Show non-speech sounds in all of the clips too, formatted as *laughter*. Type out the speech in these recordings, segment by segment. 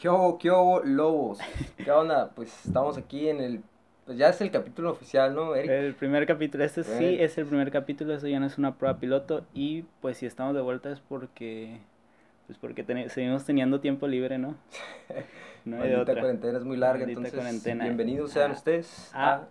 ¿Qué hubo, qué hubo, lobos? ¿Qué onda? Pues estamos aquí en el... Pues ya es el capítulo oficial, ¿no, Eric? El primer capítulo, este sí es el primer capítulo, eso ya no es una prueba piloto y pues si estamos de vuelta es porque pues porque teni- seguimos teniendo tiempo libre, ¿no? *laughs* No hay de otra. cuarentena es muy larga, Maldita entonces cuarentena. bienvenidos sean Ah. ustedes Ah.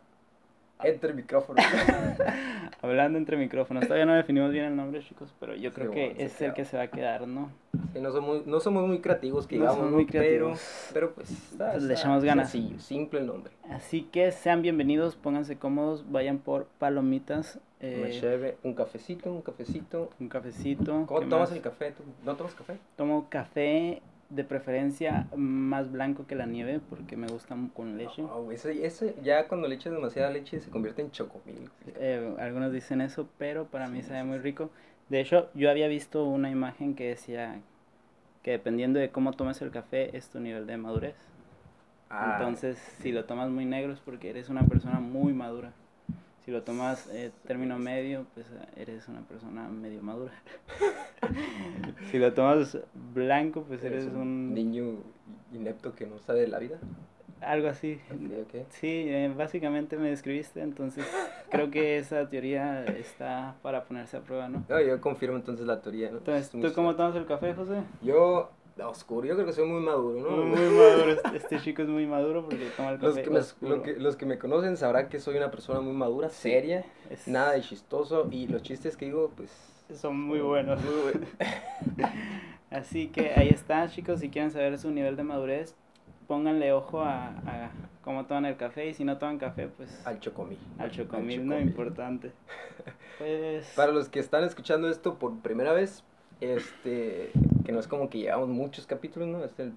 Entre Micrófono. *laughs* Hablando entre micrófonos, todavía no definimos bien el nombre, chicos, pero yo Sí, creo bueno, que se es el que se va a quedar, ¿no? Sí, no, somos, no somos muy creativos, que No digamos, somos muy pero, creativos. pero pues, está- Pues le echamos ganas. Sencillo, simple el nombre. Así que sean bienvenidos, pónganse cómodos, vayan por palomitas, eh, cheve, un cafecito, un cafecito. un cafecito. ¿Cómo ¿qué tomas más? el café tú? ¿No tomas café? Tomo café de preferencia más blanco que la nieve porque me gusta con leche. Güey, ese, ese ya cuando le echas demasiada leche se convierte en chocomil. Eh, algunos dicen eso, pero para mí sabe sí, muy rico. De hecho, yo había visto una imagen que decía que dependiendo de cómo tomes el café es tu nivel de madurez. Ah, Entonces, si lo tomas muy negro es porque eres una persona muy madura. Si lo tomas eh, término medio, pues eres una persona medio madura. *laughs* si lo tomas blanco, pues eres un... niño inepto que no sabe de la vida. algo así. Ok, ok. Sí, eh, básicamente me describiste, entonces creo que esa teoría está para ponerse a prueba, ¿no? No, yo confirmo entonces la teoría, ¿no? Entonces, ¿tú cómo tomas el café, José? Yo, oscuro, yo creo que soy muy maduro, ¿no? Muy maduro, este, este chico es muy maduro porque toma el Los café que, me, oscuro. lo que- los que me conocen sabrán que soy una persona muy madura, seria, Es- nada de chistoso y los chistes que digo, pues... Son muy buenos. muy buen- *laughs* Así que ahí está, chicos, si quieren saber su nivel de madurez, pónganle ojo a, a cómo toman el café y si no toman café, pues Al chocomil. al chocomil, al ¿no? chocomil. Importante. *laughs* Pues... Para los que están escuchando esto por primera vez, este, que no es como que llevamos muchos capítulos, ¿no? Este es el,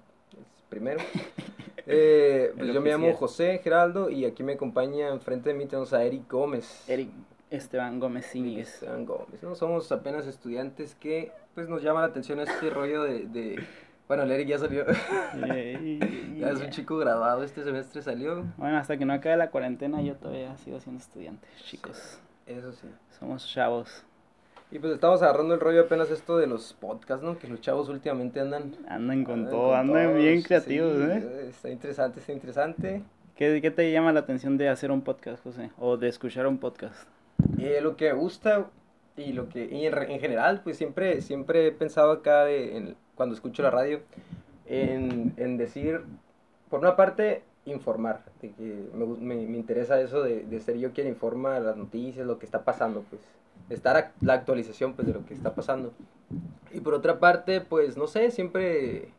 primero. *laughs* Eh, pues yo me llamo. José Geraldo y aquí me acompaña enfrente de mí tenemos a Eric Gómez. Eric Esteban Gómez Íñiguez. Esteban Gómez, ¿no? Somos apenas estudiantes que pues nos llama la atención este rollo de... de- Bueno, el Eric ya salió, y- *laughs* ya es un chico graduado, este semestre salió, Bueno, hasta que no acabe la cuarentena yo todavía sigo siendo estudiante, chicos. eso sí. Somos chavos. Y pues estamos agarrando el rollo apenas esto de los podcasts, ¿no? Que los chavos últimamente andan... Andan con andan todo, con andan todo, bien sí, creativos, ¿eh? Está interesante, está interesante. ¿Qué, ¿Qué te llama la atención de hacer un podcast, José? O de escuchar un podcast. Eh, lo que me gusta y lo que y en, en general, pues siempre, siempre he pensado acá de, en- cuando escucho la radio en, en decir, por una parte, informar, de que me, me, me interesa eso de, de ser yo quien informa las noticias, lo que está pasando, pues estar la actualización pues de lo que está pasando. Y por otra parte, pues no sé, siempre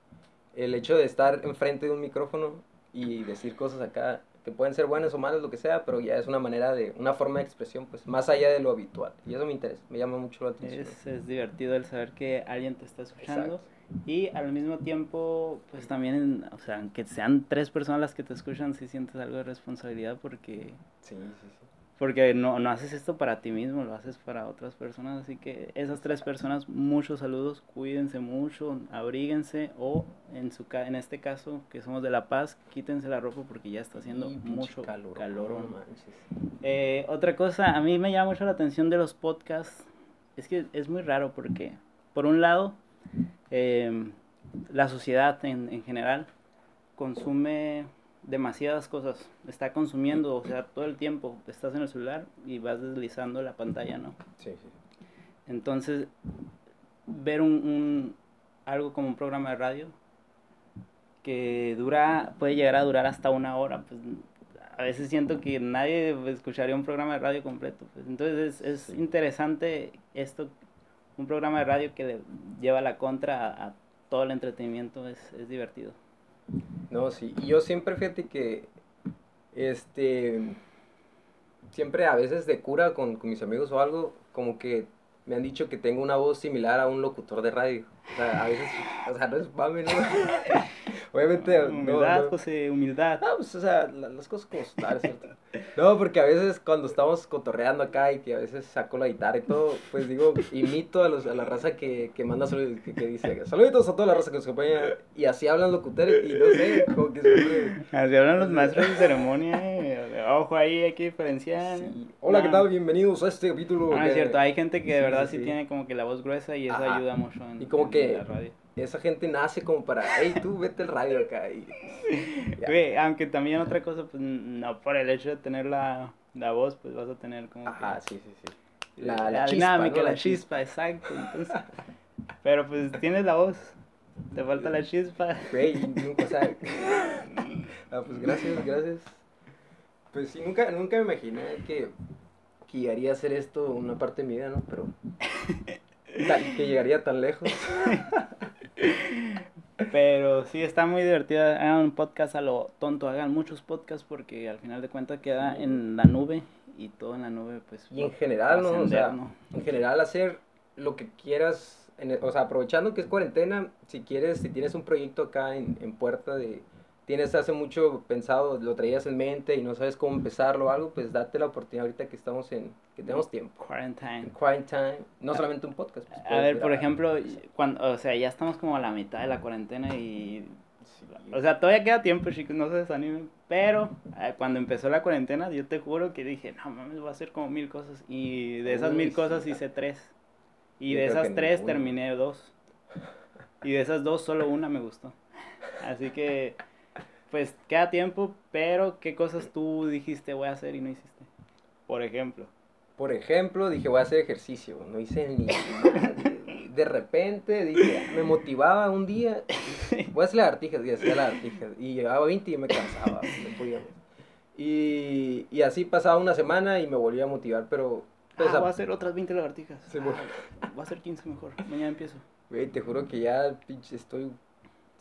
el hecho de estar enfrente de un micrófono y decir cosas acá que pueden ser buenas o malas, lo que sea, pero ya es una manera de, una forma de expresión, pues más allá de lo habitual. Y eso me interesa, me llama mucho la atención. Es, es divertido el saber que alguien te está escuchando. Exacto. Y al mismo tiempo, pues también, o sea, aunque sean tres personas las que te escuchan, sí sientes algo de responsabilidad porque, Sí, sí, sí. Porque no, no haces esto para ti mismo, lo haces para otras personas. Así que esas tres personas, muchos saludos, cuídense mucho, abríguense o en, su, ca- en este caso, que somos de La Paz, quítense la ropa porque ya está haciendo Y mucho calor. calor. no manches. Eh, otra cosa, a mí me llama mucho la atención de los podcasts, es que es muy raro porque, por un lado, eh, la sociedad en, en general consume demasiadas cosas, está consumiendo, o sea, todo el tiempo estás en el celular y vas deslizando la pantalla, ¿no? Sí, sí. Entonces, ver un, un- algo como un programa de radio que dura, puede llegar a durar hasta una hora, pues a veces siento que nadie escucharía un programa de radio completo. Pues. Entonces es, es interesante esto, un programa de radio que le lleva la contra a, a todo el entretenimiento, es, es divertido. No, sí. Y yo siempre, fíjate que, este, siempre a veces de cura con, con mis amigos o algo, como que me han dicho que tengo una voz similar a un locutor de radio. O sea, a veces, o sea, no es. *laughs* Obviamente, no, Humildad, no. José, humildad. No, pues, o sea, la- las cosas como ¿cierto? No, porque a veces cuando estamos cotorreando acá y que a veces saco la guitarra y todo, pues digo, imito a, los, a la raza que, que manda saludos, que, que dice, saluditos a toda la raza que nos acompaña, y así hablan locutores, y no sé, como que siempre... Así hablan los maestros de ceremonia. eh, Ojo, ahí hay que diferenciar. sí. Hola, ¿qué No. tal? Bienvenidos a este capítulo. Ah, es cierto, hay gente que de Sí, verdad sí, sí, sí. tiene como que la voz gruesa y eso Ajá. ayuda mucho en, Y como en que- la radio. Esa gente nace como para, hey, tú vete al radio acá. Y, ya. Güey, aunque también otra cosa, pues no por el hecho de tener la, la voz, pues vas a tener como Ajá, que sí, sí, sí. la, La, chispa, dinámica, ¿no? la chispa, exacto. Entonces, pero pues tienes la voz, te falta la chispa. Güey, nunca, sea, ah, pues gracias, gracias. Pues sí, nunca, nunca me imaginé que, que llegaría a hacer esto una parte de mi vida, ¿no? Pero que llegaría tan lejos. *laughs* Pero sí, está muy divertida. Hagan un podcast a lo tonto, hagan muchos podcasts porque al final de cuentas queda en la nube y todo en la nube, pues. Y en general, ¿no? O sea, ¿no? en general hacer lo que quieras, en el- o sea, aprovechando que es cuarentena, si quieres, si tienes un proyecto acá en, en puerta de, tienes hace mucho pensado, lo traías en mente y no sabes cómo empezarlo o algo, pues date la oportunidad ahorita que estamos en, que tenemos tiempo. Quarantine. Quarantine, no solamente un podcast. pues, A ver, por ejemplo, cuando, o sea, ya estamos como a la mitad de la cuarentena y... O sea, todavía queda tiempo, chicos, no se desanimen. Pero eh, cuando empezó la cuarentena, yo te juro que dije, no mames, voy a hacer como mil cosas. Y de esas Uy, mil sí, cosas hice tres. Y Yo de esas tres ninguna. terminé dos. Y de esas dos, solo una me gustó. Así que, pues queda tiempo, pero ¿qué cosas tú dijiste voy a hacer y no hiciste? Por ejemplo. Por ejemplo, dije, voy a hacer ejercicio. No hice ni. De repente, dije, me motivaba un día. Voy a hacer lagartijas y hacía lagartijas. Y llegaba 20 y me cansaba. No podía. Y, y así pasaba una semana y me volvía a motivar, pero... pues, ah, a- voy a hacer otras 20 lagartijas. Sí. Ah, voy a hacer 15 mejor. Mañana empiezo. güey, te juro que ya pinche estoy...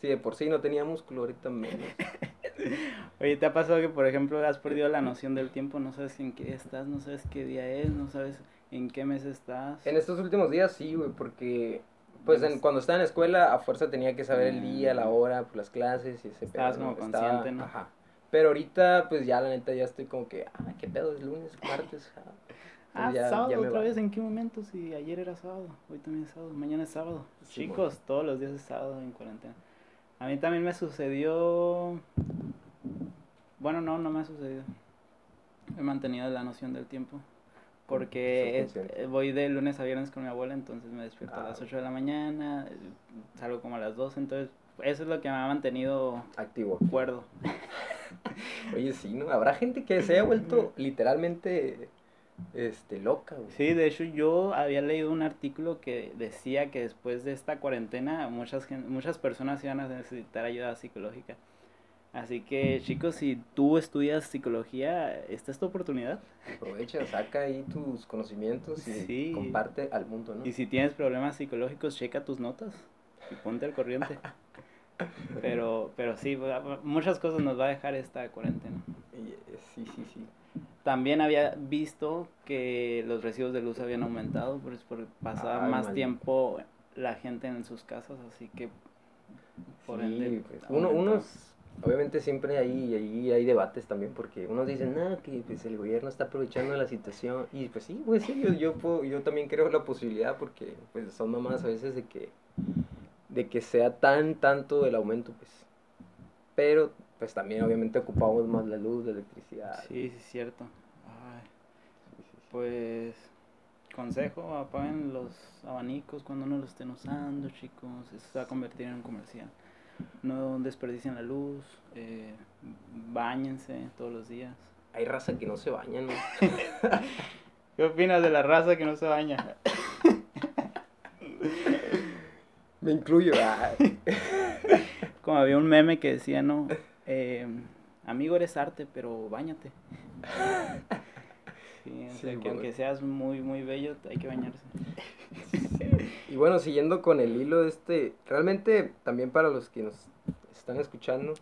Si de por sí no tenía músculo, ahorita menos. *laughs* Oye, ¿te ha pasado que, por ejemplo, has perdido la noción del tiempo? No sabes en qué estás, no sabes qué día es, no sabes en qué mes estás. En estos últimos días sí, güey, porque... Pues en- cuando estaba en la escuela, a fuerza tenía que saber el día, la hora, pues las clases y ese Estabas pedo, ¿no? como Estaba- consciente, ¿no? Ajá. Pero ahorita, pues ya la neta ya estoy como que, ah, qué pedo, es lunes, martes, ah. Ah, ya- sábado ya otra va. vez, ¿en qué momento? Si ayer era sábado, hoy también es sábado, mañana es sábado. Sí, Chicos, todos los días es sábado en cuarentena. A mí también me sucedió... Bueno, no, no me ha sucedido. He mantenido la noción del tiempo. Porque eh, voy de lunes a viernes con mi abuela, entonces me despierto a Ah, las 8 de la mañana, eh, salgo como a las 12, entonces eso es lo que me ha mantenido Activo. cuerdo. *laughs* Oye, sí, ¿no? Habrá gente que se haya vuelto literalmente, este, loca, güey. Sí, de hecho yo había leído un artículo que decía que después de esta cuarentena muchas, muchas personas iban a necesitar ayuda psicológica. Así que chicos, si tú estudias psicología, esta es tu oportunidad. Aprovecha, saca ahí tus conocimientos y Sí. comparte al mundo, ¿no? Y si tienes problemas psicológicos, checa tus notas y ponte al corriente. *laughs* Pero, pero sí, muchas cosas nos va a dejar esta cuarentena. Eh, sí, sí, sí. También había visto que los recibos de luz habían aumentado, pues por pasar Ay, más tiempo la gente en sus casas, así que por Sí, ende pues, uno, unos, obviamente siempre hay, ahí hay debates también, porque unos dicen, no, que pues, el gobierno está aprovechando la situación, y pues sí, pues sí, yo, yo, puedo- yo también creo la posibilidad, porque pues son mamás a veces de que, de que sea tan, tanto el aumento, pues, pero pues también obviamente ocupamos más la luz, la electricidad. Sí, sí, es cierto. Ay, pues consejo, apaguen los abanicos cuando no los estén usando, chicos. Eso se va a convertir en un comercial. No desperdicien la luz, eh, bañense todos los días. Hay raza que no se baña, ¿no? *laughs* ¿Qué opinas de la raza que no se baña? Me incluyo. ah. *laughs* Como había un meme que decía, no, eh, amigo eres arte, pero bañate. *laughs* Sí, o Sí, sea, que bueno. aunque seas muy, muy bello, hay que bañarse. *laughs* Y bueno, siguiendo con el hilo de este, realmente también para los que nos están escuchando,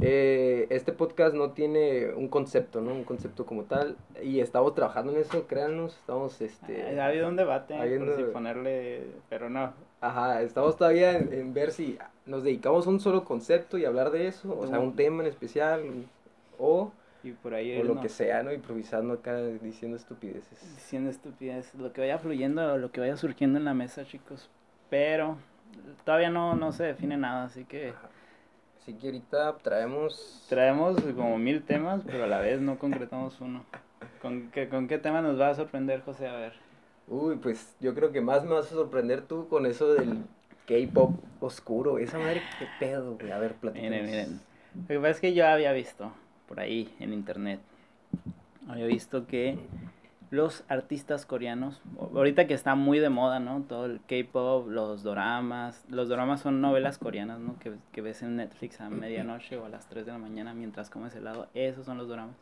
eh, este podcast no tiene un concepto, ¿no? Un concepto como tal. Y estamos trabajando en eso, créanos, estamos, este... ha habido un debate habiendo- por si ponerle, pero no. Ajá, estamos todavía en, en ver si nos dedicamos a un solo concepto y hablar de eso, o sea, un tema en especial, o, Y por ahí o lo no, que sea, ¿no? Improvisando acá, diciendo estupideces. diciendo estupidez, lo que vaya fluyendo, lo que vaya surgiendo en la mesa, chicos. Pero todavía no, no se define nada, así que Ajá. Así que ahorita traemos... traemos como mil temas, pero a la vez no concretamos uno. ¿Con qué, ¿Con qué tema nos va a sorprender, José? A ver. Uy, pues yo creo que más me vas a sorprender tú con eso del K-pop oscuro. Esa madre, qué pedo, güey. A ver, platícanos. Miren, miren. Lo que pasa es que yo había visto por ahí en internet. Había visto que los artistas coreanos, ahorita que está muy de moda, ¿no? Todo el K-pop, los doramas. Los doramas son novelas coreanas, ¿no? Que, que ves en Netflix a medianoche o a las 3 de la mañana mientras comes helado. Esos son los doramas.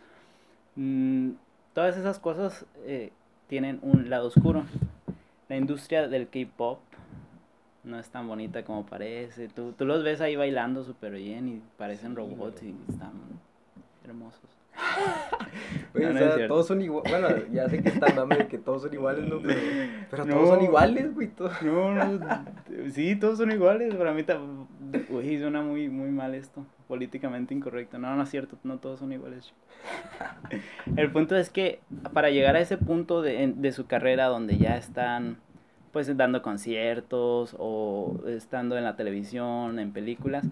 Mm, todas esas cosas eh, tienen un lado oscuro. La industria del K-pop no es tan bonita como parece. Tú, tú los ves ahí bailando súper bien y parecen robots y están hermosos. *laughs* Oye, No, o sea, todos son iguales. Bueno, ya sé que está mame de que todos son iguales, ¿no? Pero, pero No. todos son iguales, güey. Todos. No, no, sí, todos son iguales. Para mí, uy, suena muy, muy mal esto. Políticamente incorrecto. No, no es cierto, no todos son iguales. *laughs* El punto es que para llegar a ese punto de, de su carrera donde ya están pues dando conciertos o estando en la televisión, en películas,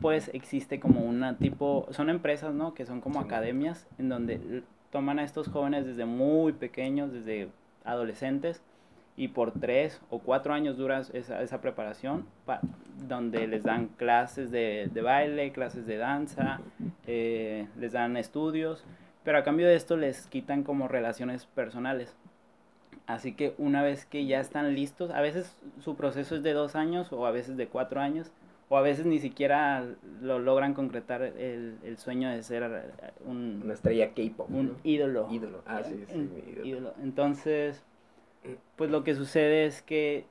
pues existe como una tipo, son empresas, ¿no? Que son como Sí. academias en donde toman a estos jóvenes desde muy pequeños, desde adolescentes, y por tres o cuatro años dura esa, esa preparación, pa- donde les dan clases de, de baile, clases de danza, eh, les dan estudios, pero a cambio de esto les quitan como relaciones personales. Así que una vez que ya están listos, a veces su proceso es de dos años o a veces de cuatro años, o a veces ni siquiera lo logran concretar el, el sueño de ser eh, un, Una estrella K-pop. un ¿no? ídolo. Ídolo. Ah, sí, sí, Un mi ídolo. ídolo. Entonces, pues lo que sucede es que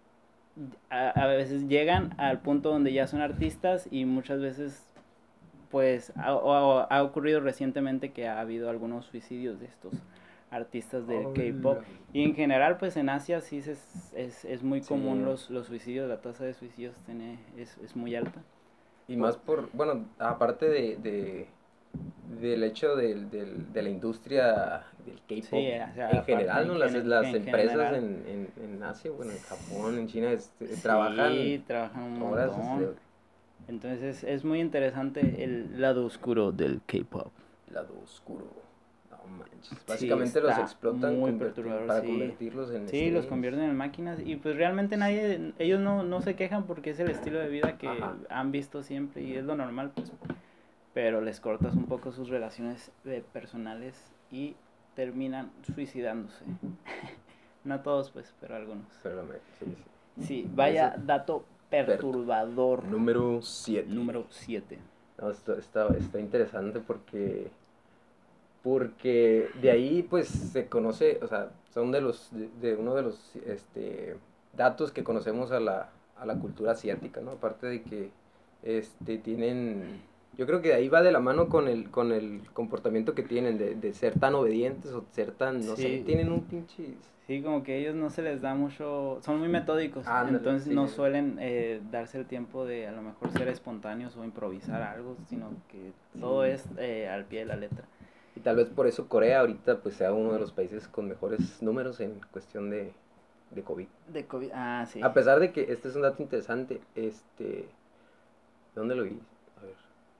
a, a veces llegan al punto donde ya son artistas y muchas veces, pues ha, o- ha ocurrido recientemente que ha habido algunos suicidios de estos artistas del K-pop. Y en general, pues en Asia sí se- es, es muy Sí. común los, los suicidios, la tasa de suicidios tiene, es, es muy alta. Y más por, bueno, aparte de, de del hecho del, del, de la industria del K-pop Sí, o sea, en general, ¿no? Las, las en empresas general. en, en, en Asia, bueno, en Japón, en China, este, Sí, trabajan trabajan un horas. montón. Entonces es muy interesante el lado oscuro del K-pop. lado oscuro. Manches. Básicamente los está explotan muy convertir- para sí. convertirlos en Sí, los convierten en máquinas y pues realmente nadie, ellos no, no se quejan porque es el estilo de vida que Ajá. han visto siempre y es lo normal, pues. Pero les cortas un poco sus relaciones eh, personales y terminan suicidándose. *laughs* no todos, pues, pero algunos. Pero sí, sí. Sí, vaya dato perturbador. Número 7. Número 7. No, esto está, está interesante porque porque de ahí pues se conoce, o sea, son de los de, de uno de los este datos que conocemos a la, a la cultura asiática, ¿no? Aparte de que este tienen yo creo que de ahí va de la mano con el con el comportamiento que tienen de, de ser tan obedientes o ser tan no sé, tienen un pinche Sí, como que ellos no se les da mucho, son muy metódicos, Ándale, entonces sí. no suelen eh, darse el tiempo de a lo mejor ser espontáneos o improvisar algo, sino que todo Sí. es eh, al pie de la letra. Y tal vez por eso Corea ahorita pues sea uno de los países con mejores números en cuestión de, de COVID. De COVID, ah, sí. A pesar de que este es un dato interesante, este, ¿dónde lo vi? A ver,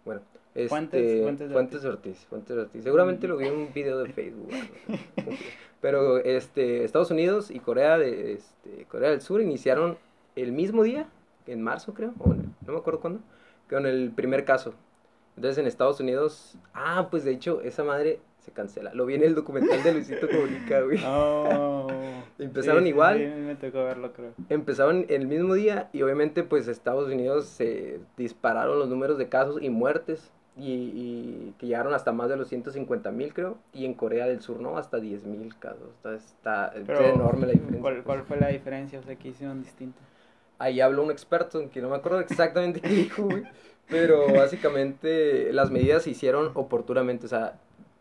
bueno, este, Fuentes- Fuentes de Fuentes de Ortiz, Fuentes Ortiz. Seguramente lo vi en un video de Facebook, *laughs* pero este, Estados Unidos y Corea de, este, Corea del Sur iniciaron el mismo día, en marzo creo, o en- no me acuerdo cuándo, con el primer caso. Entonces en Estados Unidos, ah, pues de hecho esa madre se cancela. Lo vi en el documental de Luisito Comunica, güey. *laughs* *laughs* Oh, Empezaron sí, igual. Sí, me tocó verlo, creo. empezaron el mismo día y obviamente pues Estados Unidos se dispararon los números de casos y muertes y, y que llegaron hasta más de los 150 mil creo y en Corea del Sur no hasta 10 mil casos está, está enorme la diferencia ¿cuál, ¿Cuál fue la diferencia? O sea, ¿qué hicieron distinto? ahí habló un experto que no me acuerdo exactamente qué dijo güey *laughs* pero *laughs* básicamente las medidas se hicieron oportunamente o sea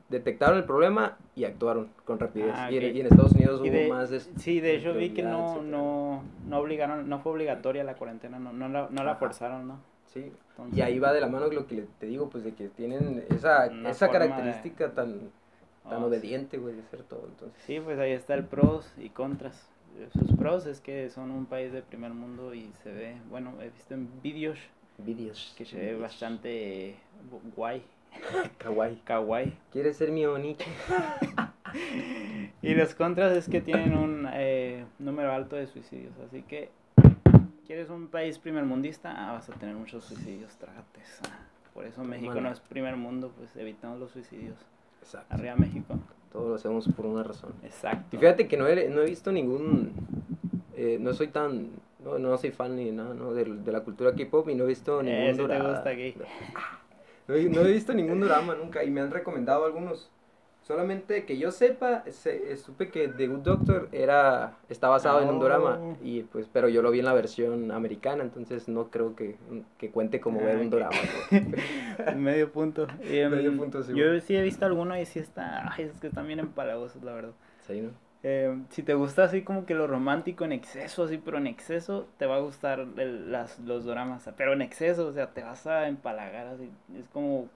detectaron el problema y actuaron con rapidez Ah, y, en, ok. y en Estados Unidos hubo de- más Sí, de hecho vi que no, etcétera. no, no obligaron, no fue obligatoria la cuarentena, no, no la, no la forzaron, ¿no? sí Entonces, Y ahí va de la mano lo que te digo, pues de que tienen esa, esa de- característica tan, tan oh, obediente, güey, de ser todo. Entonces, Sí, pues ahí está el pros y contras. Sus pros es que son un país de primer mundo y se ve, bueno, he visto en vídeos vídeos. que se ve bastante gu- guay, *laughs* Kawaii. kawaii. ¿Quieres ser mi onicho? *laughs* Y los contras es que tienen un eh, número alto de suicidios, así que ¿Quieres un país primer mundista? Ah, vas a tener muchos suicidios, trágate esa. Por eso México Bueno. no es primer mundo, pues evitamos los suicidios. Exacto. Arriba México. Todo lo hacemos por una razón. Exacto. Y fíjate que no he, no he visto ningún. eh, no soy tan. No, no soy fan ni nada, ¿no? De, de la cultura K-pop y no he visto ningún Eh, sí te dorama. gusta gay. *laughs* No, he- no he visto ningún drama nunca y me han recomendado algunos. Solamente que yo sepa, se- eh, supe que The Good Doctor era, está basado en un drama, Oh. y pues, pero yo lo vi en la versión americana, entonces no creo que, que cuente como ver Ah, un ok. drama. ¿no? *laughs* Medio punto. Y, em, Medio punto, sí, Yo sí he visto alguno y sí está. Ay, es que están bien empalagosos, la verdad. Sí, ¿no? Eh, si te gusta así como que lo romántico en exceso, así, pero en exceso te va a gustar el- las, los dramas. Pero en exceso, o sea, te vas a empalagar así. Es como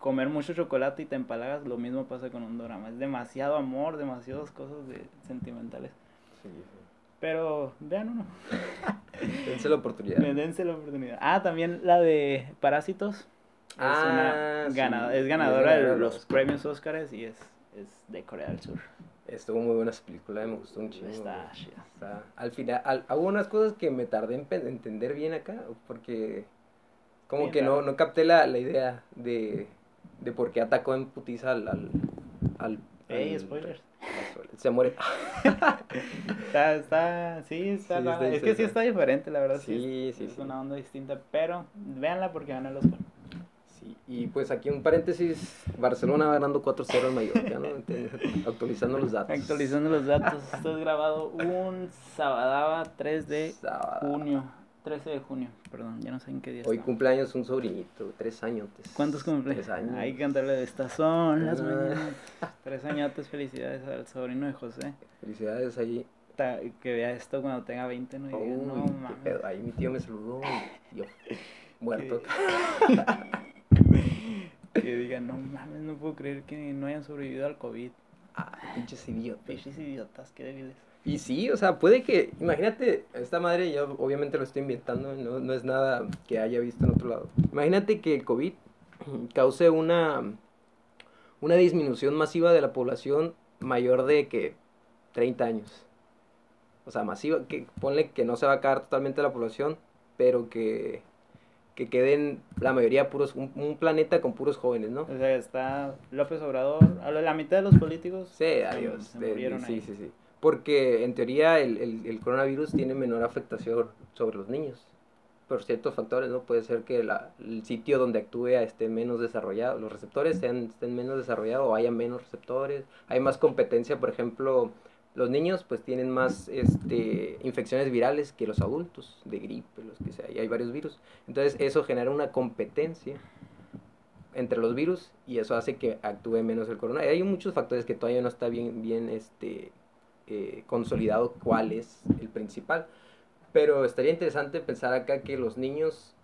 comer mucho chocolate y te empalagas. Lo mismo pasa con un drama. Es demasiado amor, demasiadas cosas de, sentimentales. Sí, sí. Pero vean uno. *laughs* Dense la oportunidad. *laughs* Dense la oportunidad. Ah, también la de Parásitos. Es, Ah, una sí. es ganadora de los premios Óscares y es, es de Corea del Sur. Estuvo muy buena esa película, me gustó un chingo. Está. Está- al final, al- hubo unas cosas que me tardé en entender bien acá, porque como Bien que no, no capté la, la idea de, de por qué atacó en putiza al... al, al- Ey, al- spoilers. Se muere. *laughs* Está, está, sí, está Sí, está Es que sí está diferente, la verdad. Sí, Sí, es, sí, es sí. una onda distinta, pero véanla porque gana el Oscar. Sí, y pues aquí un paréntesis, Barcelona va ganando 4-0 al Mallorca, ¿no? Entonces, Actualizando los datos. Actualizando los datos, *laughs* esto es grabado un sabadaba 3 de Sábado. junio. 13 de junio, perdón, ya no sé en qué día Hoy está. cumpleaños un sobrinito, tres años. ¿Cuántos cumple? Tres años. Hay que cantarle de estas son las Ah. mañanas. Tres añotes, felicidades al sobrino de José. Felicidades ahí. Ta- Que vea esto cuando tenga 20, no diga, Uy, no mames. pedo. Ahí mi tío me saludó y yo *laughs* muerto. *laughs* Que diga, no mames, no puedo creer que no hayan sobrevivido al COVID. Ah, pinches idiotas. Pinches idiotas, qué débiles. Y sí, o sea, puede que, imagínate, esta madre, yo obviamente lo estoy inventando, no, no es nada que haya visto en otro lado. Imagínate que el COVID cause una, una disminución masiva de la población mayor de que 30 años. O sea, masiva, que ponle que no se va a acabar totalmente la población, pero que, que queden la mayoría puros, un, un planeta con puros jóvenes, ¿no? O sea, está López Obrador, a la mitad de los políticos. Sí, adiós. Se, de- sí, sí, sí. Porque en teoría el, el, el coronavirus tiene menor afectación sobre los niños. Por ciertos factores, ¿no? Puede ser que la- el sitio donde actúe esté menos desarrollado, los receptores sean, estén menos desarrollados o haya menos receptores. Hay más competencia, por ejemplo, los niños pues tienen más este, infecciones virales que los adultos, de gripe, los que sea, y hay varios virus. Entonces eso genera una competencia entre los virus y eso hace que actúe menos el coronavirus. Hay muchos factores que todavía no está bien, bien este, eh, consolidado cuál es el principal. Pero estaría interesante pensar acá que los niños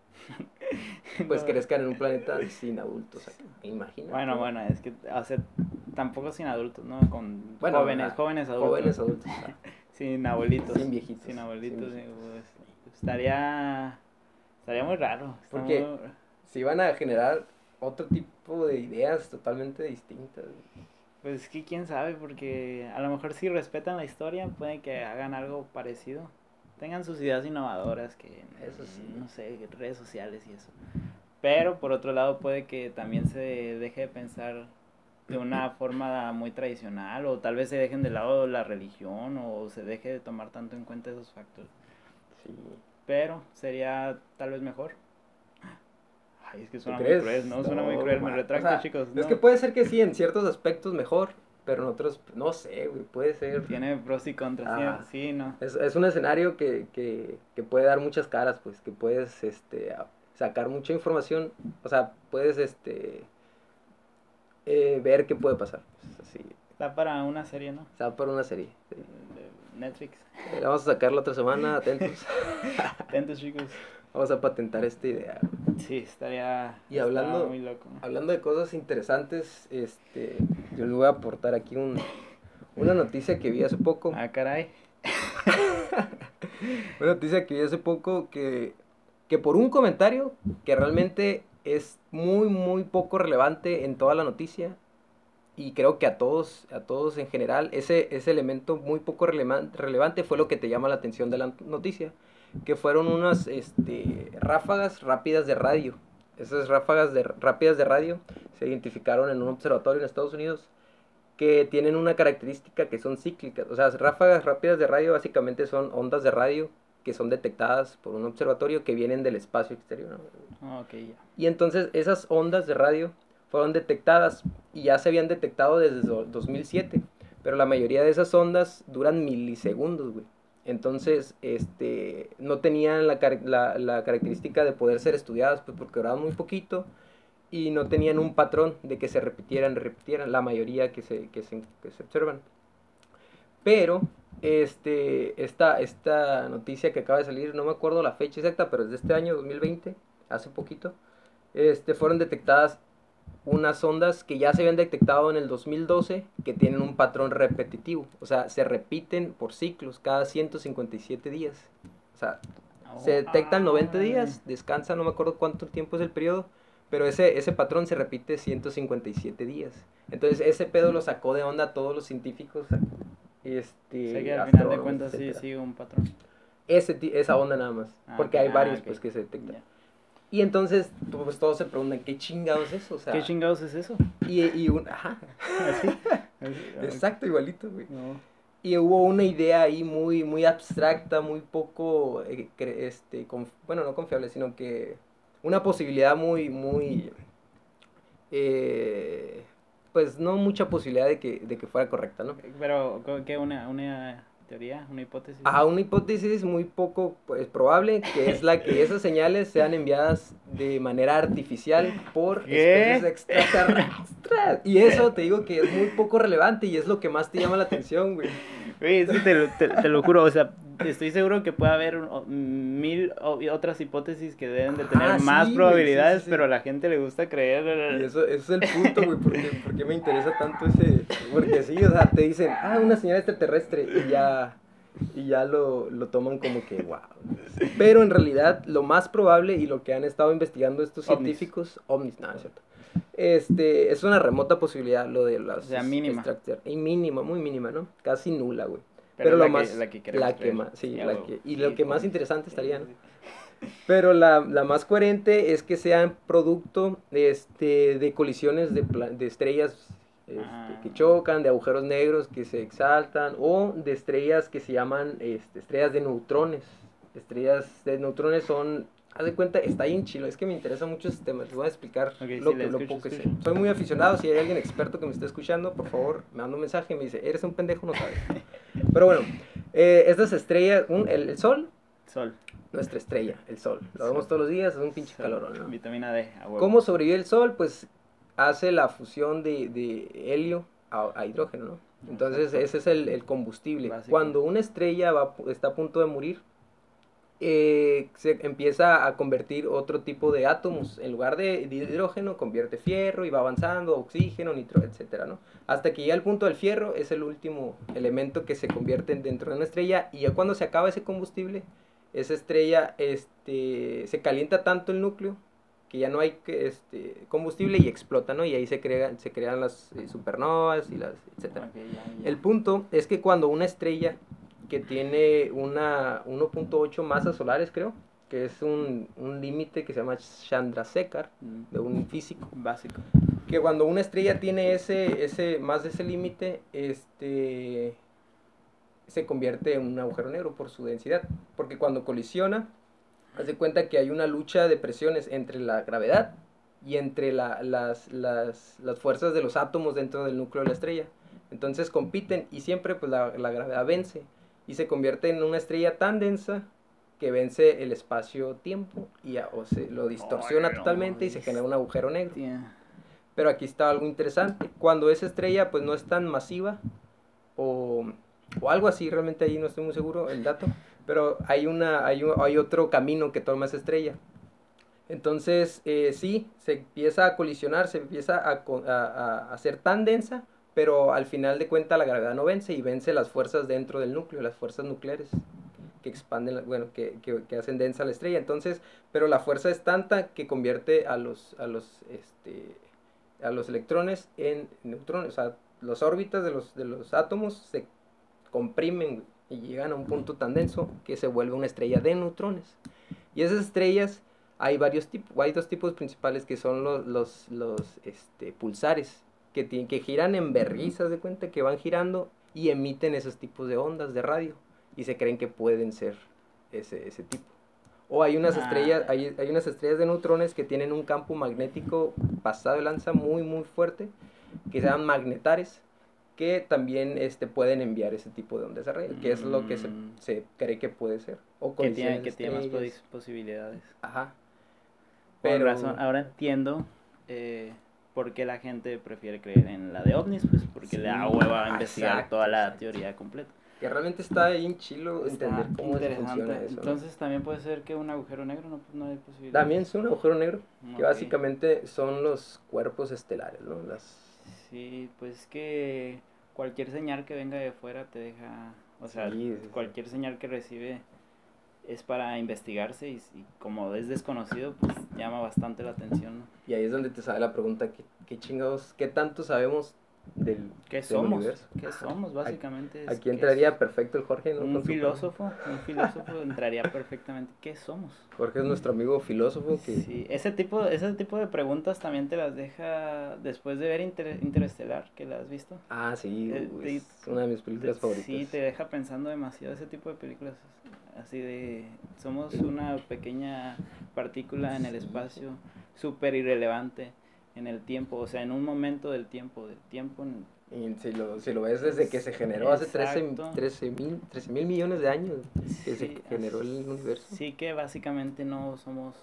pues *laughs* No. crezcan en un planeta sin adultos. Imagina. Bueno, bueno, es que, sea, tampoco sin adultos, ¿no? Con Bueno, jóvenes, ajá. jóvenes adultos. Jóvenes *laughs* adultos. ajá. Sin abuelitos. Sin viejitos, Sin abuelitos. sin pues, estaría, estaría muy raro. Porque- muy- Si van a generar otro tipo de ideas totalmente distintas. Pues es que quién sabe, porque a lo mejor si respetan la historia, puede que hagan algo parecido. Tengan sus ideas innovadoras, que Eso sí. no sé, redes sociales y eso. Pero por otro lado puede que también se deje de pensar de una forma muy tradicional, o tal vez se dejen de lado la religión, o se deje de tomar tanto en cuenta esos factores. Sí. Pero sería tal vez mejor. Ay, es que ¿Tú suena muy cruel, ¿no? Suena muy No, cruel, me retracto, o sea, chicos. Es no. que puede ser que sí, en ciertos aspectos mejor, pero en otros, no sé, güey, puede ser. Tiene pros y contras, Ah. sí, no. Es, es un escenario que, que, que puede dar muchas caras, pues, que puedes este, sacar mucha información, o sea, puedes este, eh, ver qué puede pasar. pues, así, Está para una serie, ¿no? sea, por una serie. sí. Netflix. Eh, la vamos a sacar la otra semana, atentos. *laughs* Atentos, chicos. vamos a patentar esta idea. Sí, estaría. Y hablando- está muy loco. Hablando de cosas interesantes, este, yo les voy a aportar aquí un, una noticia que vi hace poco. Ah, caray. *laughs* Una noticia que vi hace poco que, que por un comentario que realmente es muy, muy poco relevante en toda la noticia y creo que a todos, a todos en general, ese, ese elemento muy poco relevan- relevante fue lo que te llama la atención de la noticia. que fueron unas este, ráfagas rápidas de radio. Esas ráfagas de, rápidas de radio se identificaron en un observatorio en Estados Unidos que tienen una característica que son cíclicas. O sea, ráfagas rápidas de radio básicamente son ondas de radio que son detectadas por un observatorio que vienen del espacio exterior. Ah, okay, ya. Y entonces esas ondas de radio fueron detectadas y ya se habían detectado desde 2007, pero la mayoría de esas ondas duran milisegundos, güey. Entonces, este, no tenían la, la, la, característica de poder ser estudiadas, pues porque duraban muy poquito y no tenían un patrón de que se repitieran, repitieran, la mayoría que se, que se, que se observan. Pero, este, esta, esta noticia que acaba de salir, no me acuerdo la fecha exacta, pero es de este año, 2020, hace poquito, este, fueron detectadas unas ondas que ya se habían detectado en el 2012 que tienen un patrón repetitivo, o sea, se repiten por ciclos cada 157 días. O sea, se detectan 90 días, descansa, no me acuerdo cuánto tiempo es el periodo, pero ese, ese patrón se repite 157 días. Entonces, ese pedo lo sacó de onda a todos los científicos. Este, o sea que al final de cuentas sí sigue un patrón. Ese, esa onda nada más, ah, porque hay varios pues que se detectan. Y entonces, pues todos se preguntan, ¿qué chingados es eso? Sea, ¿Qué chingados es eso? Y, y un, ajá. ¿Así? *laughs* Exacto, igualito, güey. No. Y hubo una idea ahí muy, muy abstracta, muy poco, eh, este, bueno, no confiable, sino que una posibilidad muy, muy, eh, pues no mucha posibilidad de que, de que fuera correcta, ¿no? Pero, ¿qué? Una, una teoría, una hipótesis. A una hipótesis muy poco pues, probable, que es la que esas señales sean enviadas de manera artificial por especies extraterrestres. Y eso te digo que es muy poco relevante y es lo que más te llama la atención, güey. Güey, te, te, lo juro, o sea, estoy seguro que puede haber mil otras hipótesis que deben de tener ah, más probabilidades, pero a la gente le gusta creer. Y eso, eso es el punto, güey, porque, porque me interesa tanto ese... Porque sí, o sea, te dicen, ah, una señal extraterrestre y ya... Y ya lo, lo toman como que, wow. Pero en realidad, lo más probable y lo que han estado investigando estos científicos, ovnis, nada, cierto. Este, es una remota posibilidad lo de las... O sea, mínima. Y mínima, muy mínima, ¿no? Casi nula, güey. Pero, lo más... la que, la que más, sí, la que, y lo que más interesante estaría, ¿no? Pero la, la, más coherente es que sean producto este, de colisiones de, de estrellas este, ah. que chocan, de agujeros negros que se exaltan, o de estrellas que se llaman este, estrellas de neutrones. Estrellas de neutrones son haz de cuenta, está ahí en chilo. Es que me interesa mucho este tema. Les voy a explicar lo, que, lo poco que sé. Soy muy aficionado. Si hay alguien experto que me esté escuchando, por favor, me manda un mensaje y me dice, eres un pendejo, no sabes. *laughs* Pero bueno, eh, estas estrellas, un, el, Sol. Sol. Nuestra estrella, el Sol. Lo vemos todos los días, es un pinche calor, ¿no? Vitamina D. ¿Cómo sobrevive el Sol? Pues hace la fusión de, de helio a, hidrógeno, ¿no? Entonces ese es el, el combustible. Cuando una estrella va, está a punto de morir, eh, se empieza a convertir otro tipo de átomos. En lugar de, hidrógeno, convierte fierro y va avanzando, oxígeno, nitro, etcétera, ¿no? Hasta que llega el punto del fierro, es el último elemento que se convierte dentro de una estrella. Y ya cuando se acaba ese combustible, esa estrella este, se calienta tanto el núcleo que ya no hay este, combustible y explota, ¿no? Y ahí se crean, se crean las eh, supernovas y las, etcétera. El punto es que cuando una estrella que tiene una 1.8 masas solares, creo, que es un, un límite que se llama Chandrasekhar, mm. de un físico básico. Que cuando una estrella tiene ese, ese más de ese límite, este se convierte en un agujero negro por su densidad. Porque cuando colisiona, hace cuenta que hay una lucha de presiones entre la gravedad y entre la, las, las, las, fuerzas de los átomos dentro del núcleo de la estrella. Entonces compiten y siempre pues la, la gravedad vence y se convierte en una estrella tan densa que vence el espacio-tiempo y o se lo distorsiona totalmente y se genera un agujero negro. Pero aquí está algo interesante. Cuando esa estrella pues no es tan masiva o, o, algo así, realmente ahí no estoy muy seguro el dato, pero hay, una, hay, hay otro camino que toma esa estrella. Entonces, eh, sí, se empieza a colisionar, se empieza a, a, a ser tan densa pero al final de cuentas la gravedad no vence y vence las fuerzas dentro del núcleo, las fuerzas nucleares que expanden, bueno, que, que, hacen densa la estrella. Entonces, pero la fuerza es tanta que convierte a los, a los, este, a los electrones en neutrones, o sea, las órbitas de los, de los átomos se comprimen y llegan a un punto tan denso que se vuelve una estrella de neutrones. Y esas estrellas hay varios tipos, hay dos tipos principales que son los, los, los este, pulsares, que, tienen, que giran en berrizas de cuenta, que van girando y emiten esos tipos de ondas de radio y se creen que pueden ser ese, ese tipo. O hay unas Ah. estrellas, hay, hay unas estrellas de neutrones que tienen un campo magnético pasado de lanza muy muy fuerte, que se llaman magnetares, que también este, pueden enviar ese tipo de ondas de radio, que es lo que se, Mm. se cree que puede ser. O Que tiene, que más posibilidades. Ajá. Con Pero- razón, ahora entiendo eh, por qué la gente prefiere creer en la de ovnis, pues porque le da Sí, hueva a investigar exacto, toda la exacto. teoría completa. Que realmente está bien chilo Está entender cómo interesante. funciona eso. ¿no? Entonces también puede ser que un agujero negro no, no hay posibilidad. También es un agujero negro, que Ok. básicamente son los cuerpos estelares, ¿no? Las... Sí, pues es que cualquier señal que venga de fuera te deja, o sea, Sí, sí, sí. cualquier señal que recibe es para investigarse y, y como es desconocido, pues llama bastante la atención. Y ahí es donde te sale la pregunta, ¿qué, qué chingados, qué tanto sabemos del, ¿Qué del somos? universo? ¿Qué somos? Básicamente es Aquí ¿qué entraría perfecto el Jorge, ¿no? un filósofo, un filósofo *laughs* entraría perfectamente. ¿Qué somos? Jorge es nuestro amigo filósofo que... Sí, ese tipo, ese tipo de preguntas también te las deja después de ver Inter- Interestelar, que la has visto. Ah, sí, Eh, te- es una de mis películas Te- favoritas. Sí, te deja pensando demasiado ese tipo de películas. Así de, somos una pequeña partícula en el espacio, súper irrelevante en el tiempo, o sea, en un momento del tiempo, del tiempo. en- Y si lo, si lo ves desde que se generó hace 13 Exacto. 13 mil 13 mil millones de años que Sí, se generó el universo. Sí que básicamente no somos,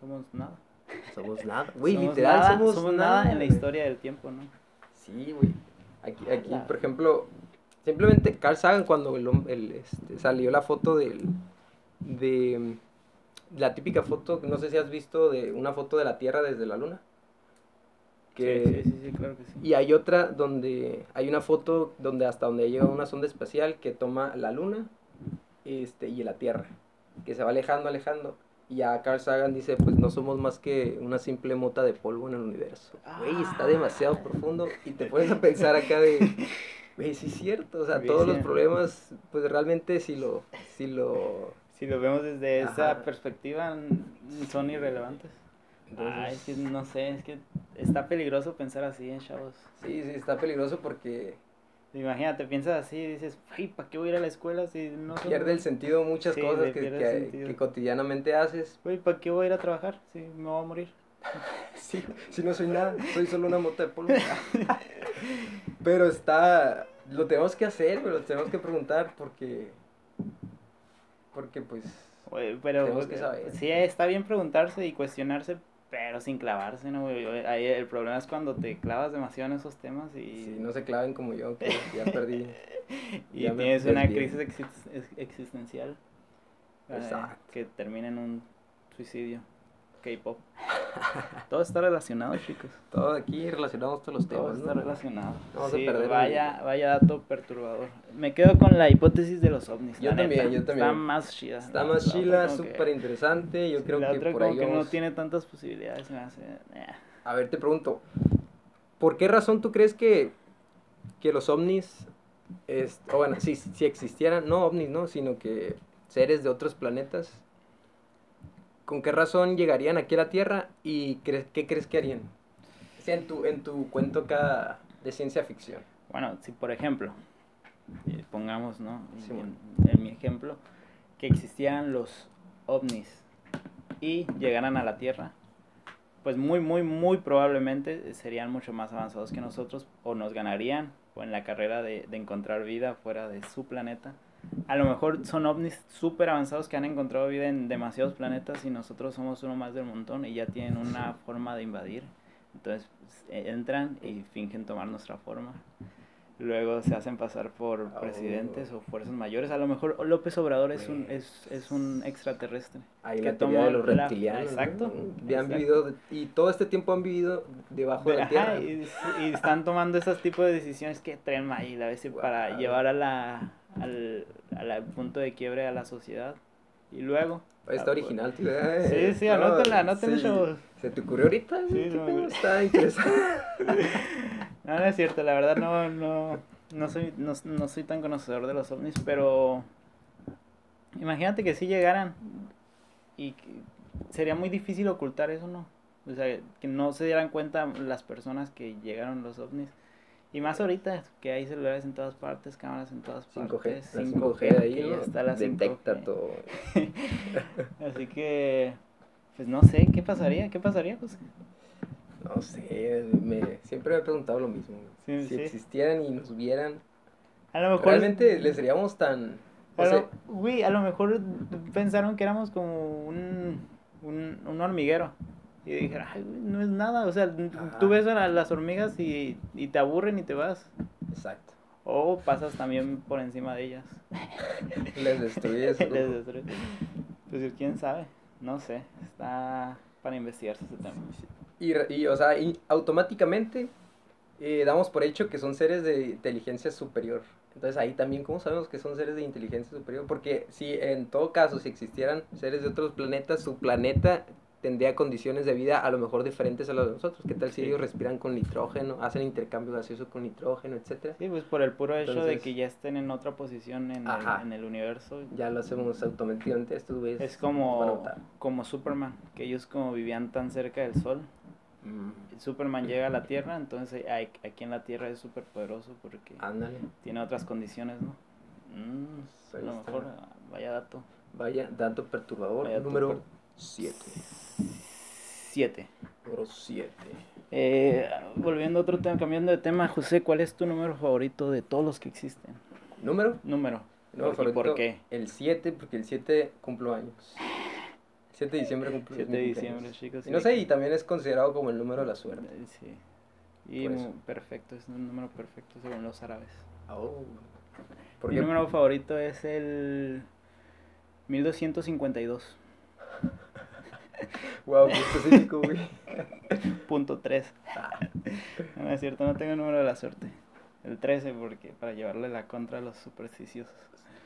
somos nada. Somos *laughs* nada. Güey, literal nada, somos, nada en la historia del tiempo, ¿no? Sí, güey. Aquí, aquí por ejemplo, simplemente Carl Sagan cuando el, el, este, salió la foto del, de la típica foto, no sé si has visto, de una foto de la Tierra desde la Luna. Que, Sí, sí, sí, sí, claro que sí. Y hay otra donde hay una foto donde hasta donde llega una sonda espacial que toma la Luna este, y la Tierra, que se va alejando, alejando. Y ya Carl Sagan dice, pues no somos más que una simple mota de polvo en el universo. Güey, está demasiado profundo y te pones a pensar acá de, güey, sí es cierto, o sea, todos los problemas, pues realmente si lo, si lo... Si lo vemos desde esa perspectiva, son irrelevantes. Entonces, Ay, es que no sé, es que está peligroso pensar así, ¿eh, chavos? Sí, sí, está peligroso porque Imagínate, piensas así y dices, ay, ¿para qué voy a ir a la escuela si no pierde el sentido muchas Sí, cosas que, que- que cotidianamente haces. Güey, ¿para qué voy a ir a trabajar si me voy a morir? *laughs* Sí, si no soy nada, soy solo una mota de polvo. *laughs* Pero está, lo tenemos que hacer, pero lo tenemos que preguntar porque, porque pues, pero Tenemos que saber. sí, está bien preguntarse y cuestionarse, pero sin clavarse, ¿no? güey? Ahí el problema es cuando te clavas demasiado en esos temas y, si no se claven como yo, que ya perdí. *laughs* y ya tienes una crisis exis- ex- existencial eh, Exacto. que termina en un suicidio. K-pop. *laughs* Todo está relacionado, chicos. Todo aquí relacionamos todos los Todo temas, está ¿no? relacionado. Vamos a Sí, el- vaya, vaya dato perturbador. Me quedo con la hipótesis de los ovnis. Yo también, neta. yo también. Está más chida. Está más que- súper interesante, yo sí, creo la que otra por como ahí que no tiene tantas posibilidades. Me hace. eh. A ver, te pregunto, ¿por qué razón tú crees que, que los ovnis, o bueno, si, si existieran, no ovnis, no, sino que seres de otros planetas, ¿con qué razón llegarían aquí a la Tierra y cre- qué crees que harían? O sea, en tu, en tu cuento acá de ciencia ficción. Bueno, si por ejemplo, eh, pongamos, ¿no? En- Sí, bueno. en, en mi ejemplo, que existieran los ovnis y llegaran a la Tierra, pues muy, muy, muy probablemente serían mucho más avanzados que nosotros o nos ganarían o en la carrera de, de encontrar vida fuera de su planeta. A lo mejor son ovnis súper avanzados que han encontrado vida en demasiados planetas y nosotros somos uno más del montón y ya tienen una forma de invadir. Entonces pues, e- entran y fingen tomar nuestra forma. Luego se hacen pasar por Oh. presidentes o fuerzas mayores. A lo mejor López Obrador es un, es, es un extraterrestre. Ahí que la tomó de los reptilianos. ¿no? Exacto, han vivido, y todo este tiempo han vivido debajo de la *laughs* Tierra. y, y están tomando esos tipos de decisiones que traen ahí a veces para Wow. llevar a la, al, a la- punto de quiebre a la sociedad. Y luego... Está ah, original tu idea, eh. Sí, sí, anótenla, anótenla, sí. chavos. ¿Se te ocurrió ahorita? Sí, ¿Qué no, pedo? güey. Está interesante. *laughs* No, no es cierto, la verdad no, no, no soy, no, no soy tan conocedor de los ovnis, pero imagínate que si llegaran y sería muy difícil ocultar eso, ¿no? O sea, que no se dieran cuenta las personas que llegaron los ovnis. Y más ahorita, que hay celulares en todas partes, cámaras en todas 5G, partes. la 5G, 5G ahí que ya ¿no? está la detecta 5G. todo. *laughs* Así que, pues no sé, ¿qué pasaría? ¿Qué pasaría, José? No sé, me, siempre me he preguntado lo mismo. Sí, si sí. existieran y nos vieran, A lo mejor... realmente les seríamos tan... A lo, güey, a lo mejor pensaron que éramos como un, un, un hormiguero. Y dijeron, ay, no es nada. O sea, Ajá. tú ves a la- las hormigas y, y te aburren y te vas. exacto. O pasas también por encima de ellas. *laughs* Les destruyes. *laughs* Les loco. destruye. Pues quién sabe. No sé. Está para investigarse ese tema. Y, y, o sea, y automáticamente eh, damos por hecho que son seres de inteligencia superior. Entonces ahí también, ¿cómo sabemos que son seres de inteligencia superior? Porque si en todo caso, si existieran seres de otros planetas, su planeta tendría condiciones de vida a lo mejor diferentes a las de nosotros. ¿Qué tal si Sí. ellos respiran con nitrógeno, hacen intercambio gaseoso con nitrógeno, etcétera? Sí, pues por el puro hecho de que ya estén en otra posición en, Ajá. el, en el universo. Ya lo hacemos automáticamente, estos güeyes Es como, como Superman, que ellos como vivían tan cerca del sol, Mm, Superman llega a la Tierra, entonces aquí en la Tierra es súper poderoso porque ándale, tiene otras condiciones, ¿no? Mm, a lo mejor, ah, vaya dato. vaya, dato perturbador, Vaya número 7. 7. Número 7. Eh, volviendo a otro tema, cambiando de tema, José, ¿cuál es tu número favorito de todos los que existen? Número Número. No, ¿Por- qué? El 7, porque el 7 cumplo años. El 7 de diciembre cumple 7 mi de diciembre, chicos. Y no sé, y también es considerado como el número de la suerte. Sí. Y perfecto, es un número perfecto según los árabes. Oh. Mi número favorito es el 1252. *laughs* wow, qué específico, güey. *laughs* Punto 3. Ah, No, no es cierto, no tengo el número de la suerte. El 13 porque para llevarle la contra a los supersticiosos.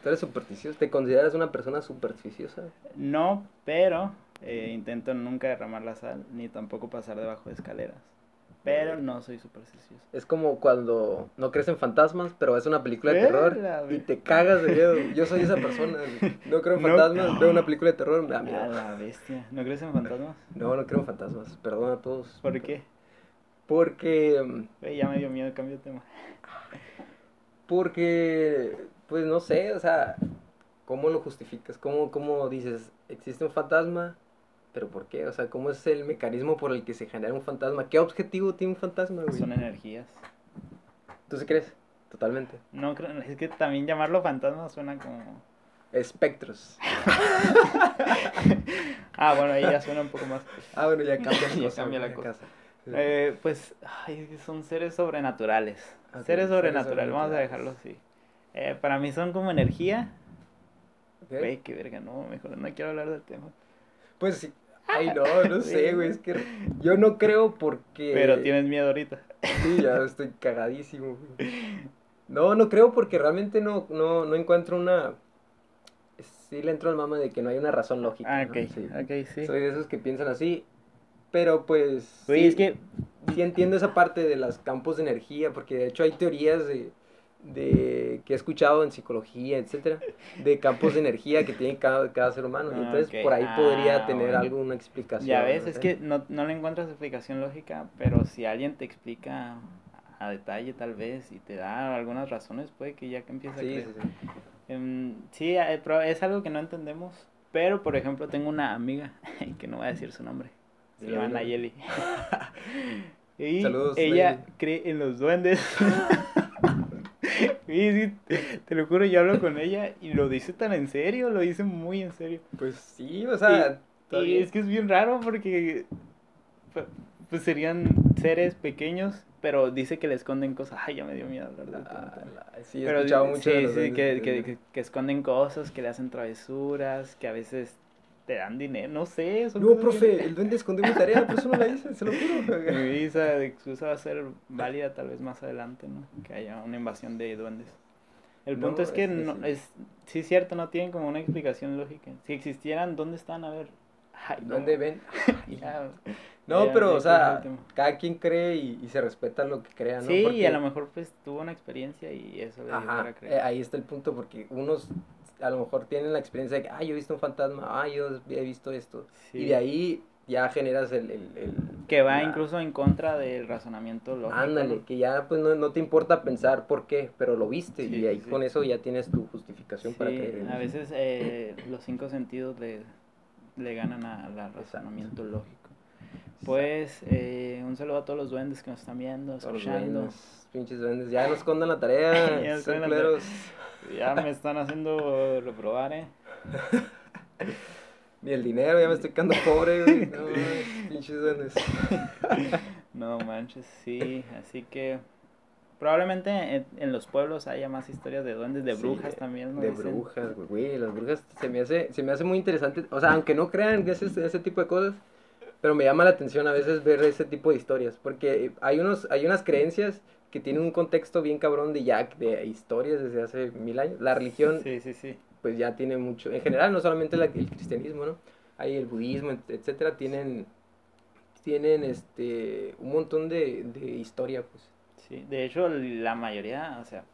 ¿Tú eres supersticioso? ¿Te consideras una persona supersticiosa? No, pero eh, intento nunca derramar la sal ni tampoco pasar debajo de escaleras. Pero no soy supersticioso. Es como cuando no crees en fantasmas, pero ves una película de terror y te cagas de miedo. Yo soy esa persona. No creo en *laughs* No. fantasmas, veo una película de terror, me da A miedo. la bestia. ¿No crees en fantasmas? No, no creo en fantasmas. Perdón a todos. ¿Por qué? Porque ya me dio miedo, cambio de tema. Porque, pues no sé, o sea, ¿cómo lo justificas? ¿Cómo, cómo dices, existe un fantasma? ¿Pero por qué? O sea, ¿cómo es el mecanismo por el que se genera un fantasma? ¿Qué objetivo tiene un fantasma, güey? Son energías. ¿Tú sí crees? Totalmente. No creo, es que también llamarlo fantasma suena como... Espectros. *laughs* Ah, bueno, ahí ya suena un poco más. Ah, bueno, ya cambia la *laughs* Ya cosa. cambia la cosa. casa. Eh, pues, ay, son seres sobrenaturales. Seres sobrenaturales, vamos a dejarlo así. Eh, para mí son como energía. Güey, qué verga, no, mejor no quiero hablar del tema. Pues sí. Ay, no, *laughs* no sé, güey. Es que yo no creo porque. Pero tienes miedo ahorita. Sí, ya estoy cagadísimo. güey. No, no creo porque realmente no, no, no encuentro una... Sí le entro al mama de que no hay una razón lógica. Ah, ¿no? ok, Sí. ok, sí. Soy de esos que piensan así, pero pues... Güey, sí, es que sí entiendo esa parte de los campos de energía, porque de hecho hay teorías de, de que he escuchado en psicología, etcétera, de campos de energía que tiene cada, cada ser humano. y Ah, entonces ok. por ahí podría Ah, tener bueno. alguna explicación. Ya ves, no es que no, no le encuentras explicación lógica, pero si alguien te explica a detalle tal vez y te da algunas razones, puede que ya que empiece a Sí, creer. sí, sí. Em, sí, eh, es algo que no entendemos, pero por ejemplo tengo una amiga, *laughs* que no voy a decir su nombre, se llama. Nayeli. *laughs* y Saludos, ella Nayeli. cree en los duendes. *laughs* Y sí, te lo juro, yo hablo con ella y lo dice tan en serio, lo dice muy en serio. Pues sí, o sea... Y es que es bien raro porque pu- pues serían seres pequeños, pero dice que le esconden cosas. Ay, ya me dio miedo hablar tema. Ah, la- sí, he Pero escuchado mucho sí, de sí, que, sí, sí. que- que esconden cosas, que le hacen travesuras, que a veces te dan dinero, no sé. son No, profe, bien- el *laughs* duende escondió mi tarea, por eso no la hice, se lo juro. *laughs* Y esa excusa va a ser válida tal vez más adelante, ¿no? Que haya una invasión de duendes. El No, punto es que es que no, es, sí es cierto, no tienen como una explicación lógica. Si existieran, ¿dónde están? A ver, Ay, no. ¿Dónde ven? *laughs* Ya, No, Ya, pero, o sea, que cada quien cree y, y se respeta lo que crea, ¿no? Sí, y Porque- a lo mejor pues tuvo una experiencia y eso le dio para eh, creer. ahí está el punto, porque unos a lo mejor tienen la experiencia de que, ah, yo he visto un fantasma, ah, yo he visto esto. Sí. Y de ahí ya generas el... el, el- Que va la- incluso en contra del razonamiento lógico. Ándale, que ya pues no, no te importa pensar por qué, pero lo viste Sí, y ahí sí, con eso ya tienes tu justificación para en a veces eh, *clears throat* los cinco sentidos le, le ganan al razonamiento lógico. Pues eh, un saludo a todos los duendes que nos están viendo, Todos los escuchando. duendes, pinches duendes, ya nos escondan la tarea, *laughs* Ya me están haciendo reprobar, eh. Ni el dinero, ya me estoy quedando pobre, güey. *laughs* No, pinches duendes. *laughs* No manches, sí, así que probablemente en, en los pueblos haya más historias de duendes, de Sí, brujas también, ¿no? De Dicen. brujas, güey, güey, las brujas se me hace, se me hace muy interesante, o sea, aunque no crean que ese, ese tipo de cosas, pero me llama la atención a veces ver ese tipo de historias, porque hay unos, hay unas creencias que tienen un contexto bien cabrón de ya, de historias desde hace mil años, la religión Sí, sí, sí. pues ya tiene mucho, en general no solamente la- el cristianismo, ¿no? Hay el budismo, et- etcétera, tienen, tienen este, un montón de, de historia, pues. Sí, de hecho la mayoría, o sea,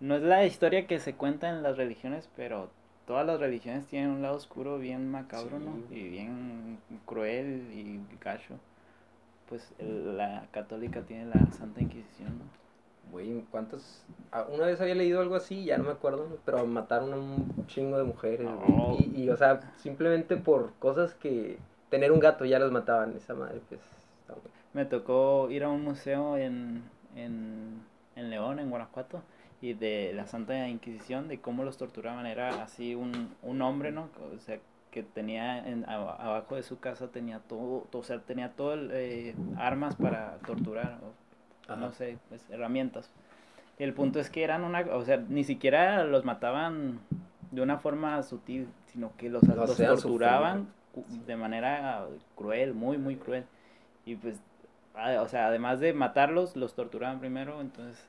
no es la historia que se cuenta en las religiones, pero todas las religiones tienen un lado oscuro bien macabro, ¿no? Y bien cruel y gacho. Pues el- la católica tiene la Santa Inquisición, ¿no? Güey, ¿cuántos? ah, Una vez había leído algo así, ya no me acuerdo, pero mataron a un chingo de mujeres. Oh. Y, y, o sea, simplemente por cosas que... Tener un gato ya los mataban, esa madre, pues... Me tocó ir a un museo en, en, en León, en Guanajuato, y de la Santa Inquisición, de cómo los torturaban. Era así un, un hombre, ¿no? O sea, que tenía en, aba- abajo de su casa, tenía todo, o sea, tenía todo el, eh, armas para torturar, o, no sé, pues, herramientas. El punto es que eran una, o sea, ni siquiera los mataban de una forma sutil, sino que los, torturaban de manera cruel, muy, muy cruel. Y pues, o sea, además de matarlos, los torturaban primero, entonces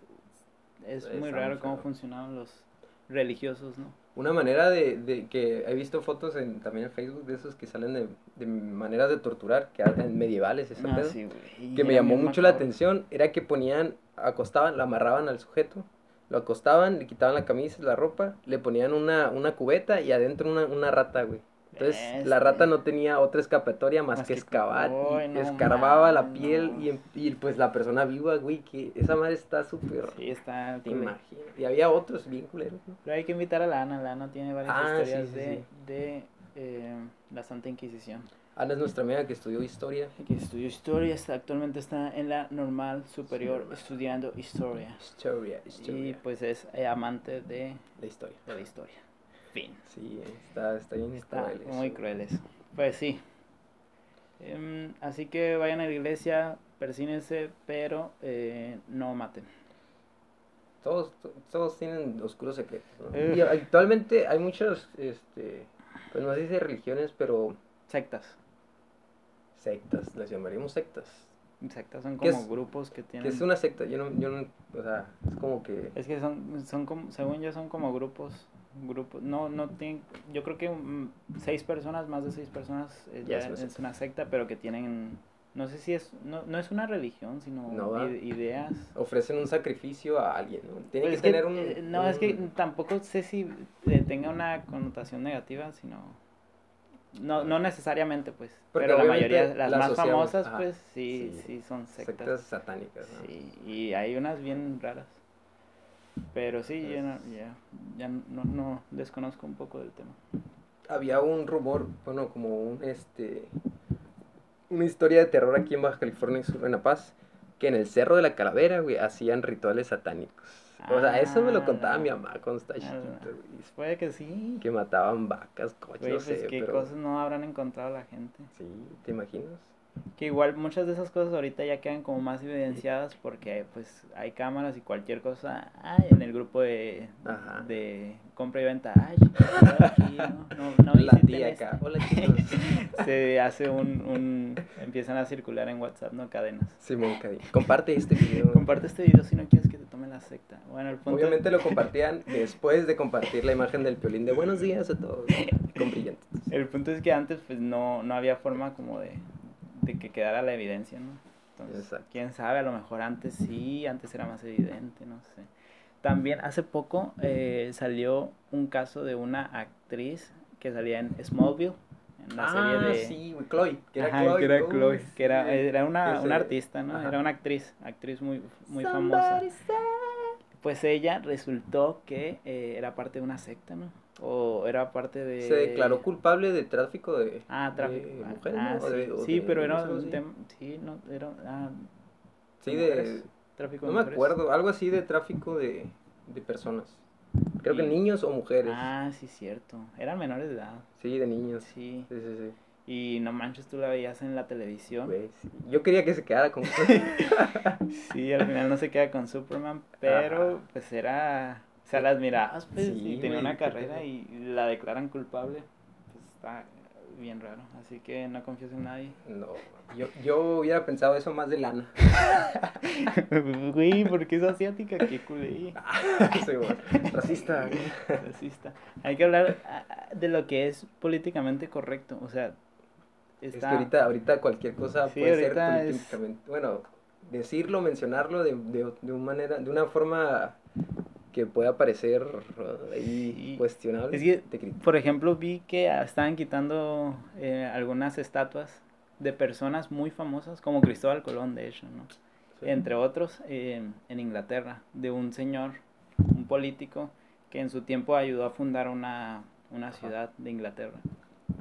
es Está muy muy raro cómo funcionaban los religiosos, ¿no? Una manera de, de que he visto fotos en, también en Facebook de esos que salen de, de maneras de torturar, que hacen medievales, ese Ah, pedo, sí, que me llamó mucho la atención, era que ponían, acostaban, lo amarraban al sujeto, lo acostaban, le quitaban la camisa, la ropa, le ponían una, una cubeta y adentro una, una rata, güey. Entonces la rata no tenía otra escapatoria más, Más que que- excavar Uy, y no escarbaba la mames, piel no. y, em- y, pues la persona viva, güey, que esa madre está súper... Sí, está te cool. imaginas. Y había otros bien culeros, ¿no? Pero hay que invitar a Lana, Lana tiene varias Ah, sí, historias sí, de, sí. de eh, la Santa Inquisición. Ana es nuestra amiga que estudió historia. Que estudió historia, está, actualmente está en la normal superior normal. estudiando historia. Historia, Y historia. pues es eh, amante de, La historia. de la historia. Fin. Sí, está, está bien Está cruel eso, muy güey. cruel eso. Pues sí. Em, así que vayan a la iglesia, persínense, pero eh, no maten. Todos, to- todos tienen oscuros secretos, ¿no? Y actualmente hay muchas, este, pues no sé si religiones, pero Sectas. sectas, las llamaríamos sectas. Sectas son ¿Qué como es- grupos que ¿Qué tienen... es una secta? Yo no, yo no, o sea, es como que... Es que son, son como, según yo son como grupos, grupos, no, no tienen, yo creo que seis personas, más de seis personas, eh, Ya ya es una es una secta, pero que tienen, no sé si es, no, no es una religión, sino ideas. ofrecen un sacrificio a alguien, ¿no? Tiene Pues que tener un... eh, No, es que tampoco sé si eh, tenga una connotación negativa, sino, no, no necesariamente, pues, Porque pero la mayoría, las la más famosas, ajá, pues, sí, sí, sí, son sectas sectas. satánicas, ¿no? Sí, y hay unas bien raras. Pero sí, yo no, ya, ya no, no desconozco un poco del tema. había un rumor, bueno, como un este una historia de terror aquí en Baja California Sur, en La Paz, que en el Cerro de la Calavera, güey, hacían rituales satánicos. O sea, eso me lo contaba mi mamá cuando estaba ah, chiquito, güey. Puede que sí. Que mataban vacas, coches, Güey, no pues sé, qué pero cosas no habrán encontrado la gente. sí, ¿te imaginas? Que igual muchas de esas cosas ahorita ya quedan como más evidenciadas porque pues hay cámaras y cualquier cosa. Ay, en el grupo de, Ajá. de compra y venta. Ay, aquí, no, no, no la tía acá. Hola, chicos. *laughs* Se hace un, un... Empiezan a circular en WhatsApp, ¿no? Cadenas. Simón Cadí. Comparte este video. Comparte este video si no quieres que te tome la secta. Bueno, el punto Obviamente lo compartían *laughs* después de compartir la imagen del piolín de buenos días a todos, con brillantes. El punto es que antes pues no, no había forma como de, de que quedara la evidencia, ¿no? Entonces, Exacto. quién sabe, a lo mejor antes sí, antes era más evidente, no sé. También hace poco eh, salió un caso de una actriz que salía en Smallville, en la ah, serie de... sí, Chloe. Que era Ajá, Chloe. que era Chloe, que era, sí. era una, una artista, ¿no? Ajá. Era una actriz, actriz muy, muy famosa. Pues ella resultó que eh, era parte de una secta, ¿no? O era parte de... Se declaró culpable de tráfico de, Ah, tráfico. de ah, mujeres, ah, ¿no? O sí, de- o sí, de- pero no era un tema... Sí, no, era... Ah, Sí, mujeres, de... tráfico No de me mujeres. acuerdo, algo así de tráfico de, de personas. Creo que niños o mujeres. Ah, sí, cierto. Eran menores de edad. Sí, de niños. Sí. Sí, sí, sí. Y no manches, tú la veías en la televisión. Sí. Yo quería que se quedara con... *laughs* Sí, al final no se queda con Superman, pero pues era... O sea, las mirabas, pues, Sí, y tenía güey, una carrera y la declaran culpable. Pues está bien raro. Así que no confías en nadie. No, yo, yo hubiera pensado eso más de lana. *laughs* Güey, ¿por qué es asiática? Qué culé. *laughs* Sí, güey. Racista. güey. Racista. Hay que hablar ah, de lo que es políticamente correcto. O sea, Es que está... ahorita, ahorita cualquier cosa Sí, puede ahorita ser es- políticamente... Bueno, decirlo, mencionarlo de, de, de, una manera, de una forma que pueda parecer uh, ahí cuestionable. Es que, te por ejemplo, vi que estaban quitando eh, algunas estatuas de personas muy famosas, como Cristóbal Colón, de hecho, ¿no? Sí. Entre otros, eh, en Inglaterra, de un señor, un político, que en su tiempo ayudó a fundar una, una ciudad de Inglaterra.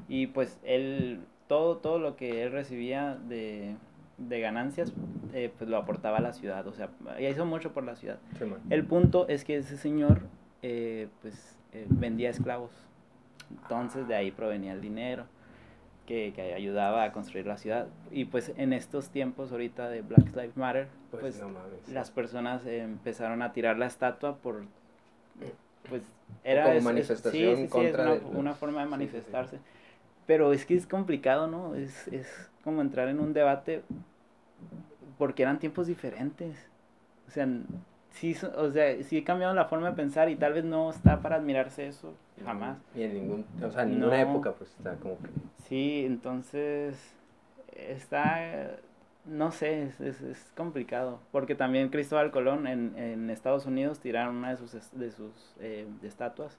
Y pues él, todo, todo lo que él recibía de, de ganancias, eh, pues lo aportaba a la ciudad, o sea, hizo mucho por la ciudad. Sí. El punto es que ese señor, eh, pues, eh, vendía esclavos. Entonces de ahí provenía el dinero que, que ayudaba a construir la ciudad. Y pues en estos tiempos ahorita de Black Lives Matter, Pues, pues, no las personas empezaron a tirar la estatua por, pues, era como es- es- manifestación sí, sí, sí, es contra una, forma de manifestarse. Pero es que es complicado, ¿no? Es, es como entrar en un debate porque eran tiempos diferentes. O sea, sí, o sea, sí he cambiado la forma de pensar y tal vez no está para admirarse eso, jamás. Y en ningún, o sea, en ninguna No. época, pues está como que. Sí, entonces está, no sé, es, es, es complicado, porque también Cristóbal Colón en, en Estados Unidos tiraron una de sus, de sus eh, estatuas,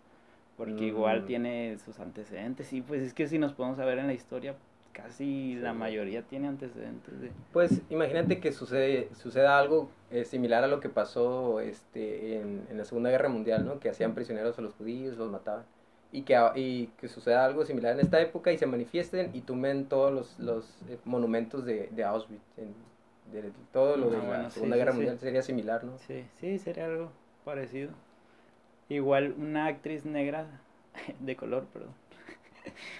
porque igual Mm. tiene sus antecedentes, y pues es que si nos podemos ver en la historia, casi la Sí. mayoría tiene antecedentes de... Pues imagínate que sucede, suceda algo eh, similar a lo que pasó este, en, en la Segunda Guerra Mundial, ¿no? Que hacían prisioneros a los judíos, los mataban. Y que, y que suceda algo similar en esta época y se manifiesten y tumben todos los, los eh, monumentos de, de Auschwitz. en- de, todo lo de Ah, la bueno, sí, Segunda sí, Guerra sí. Mundial sería similar, ¿no? Sí, sí, sería algo parecido. Igual una actriz negra, *laughs* de color, perdón.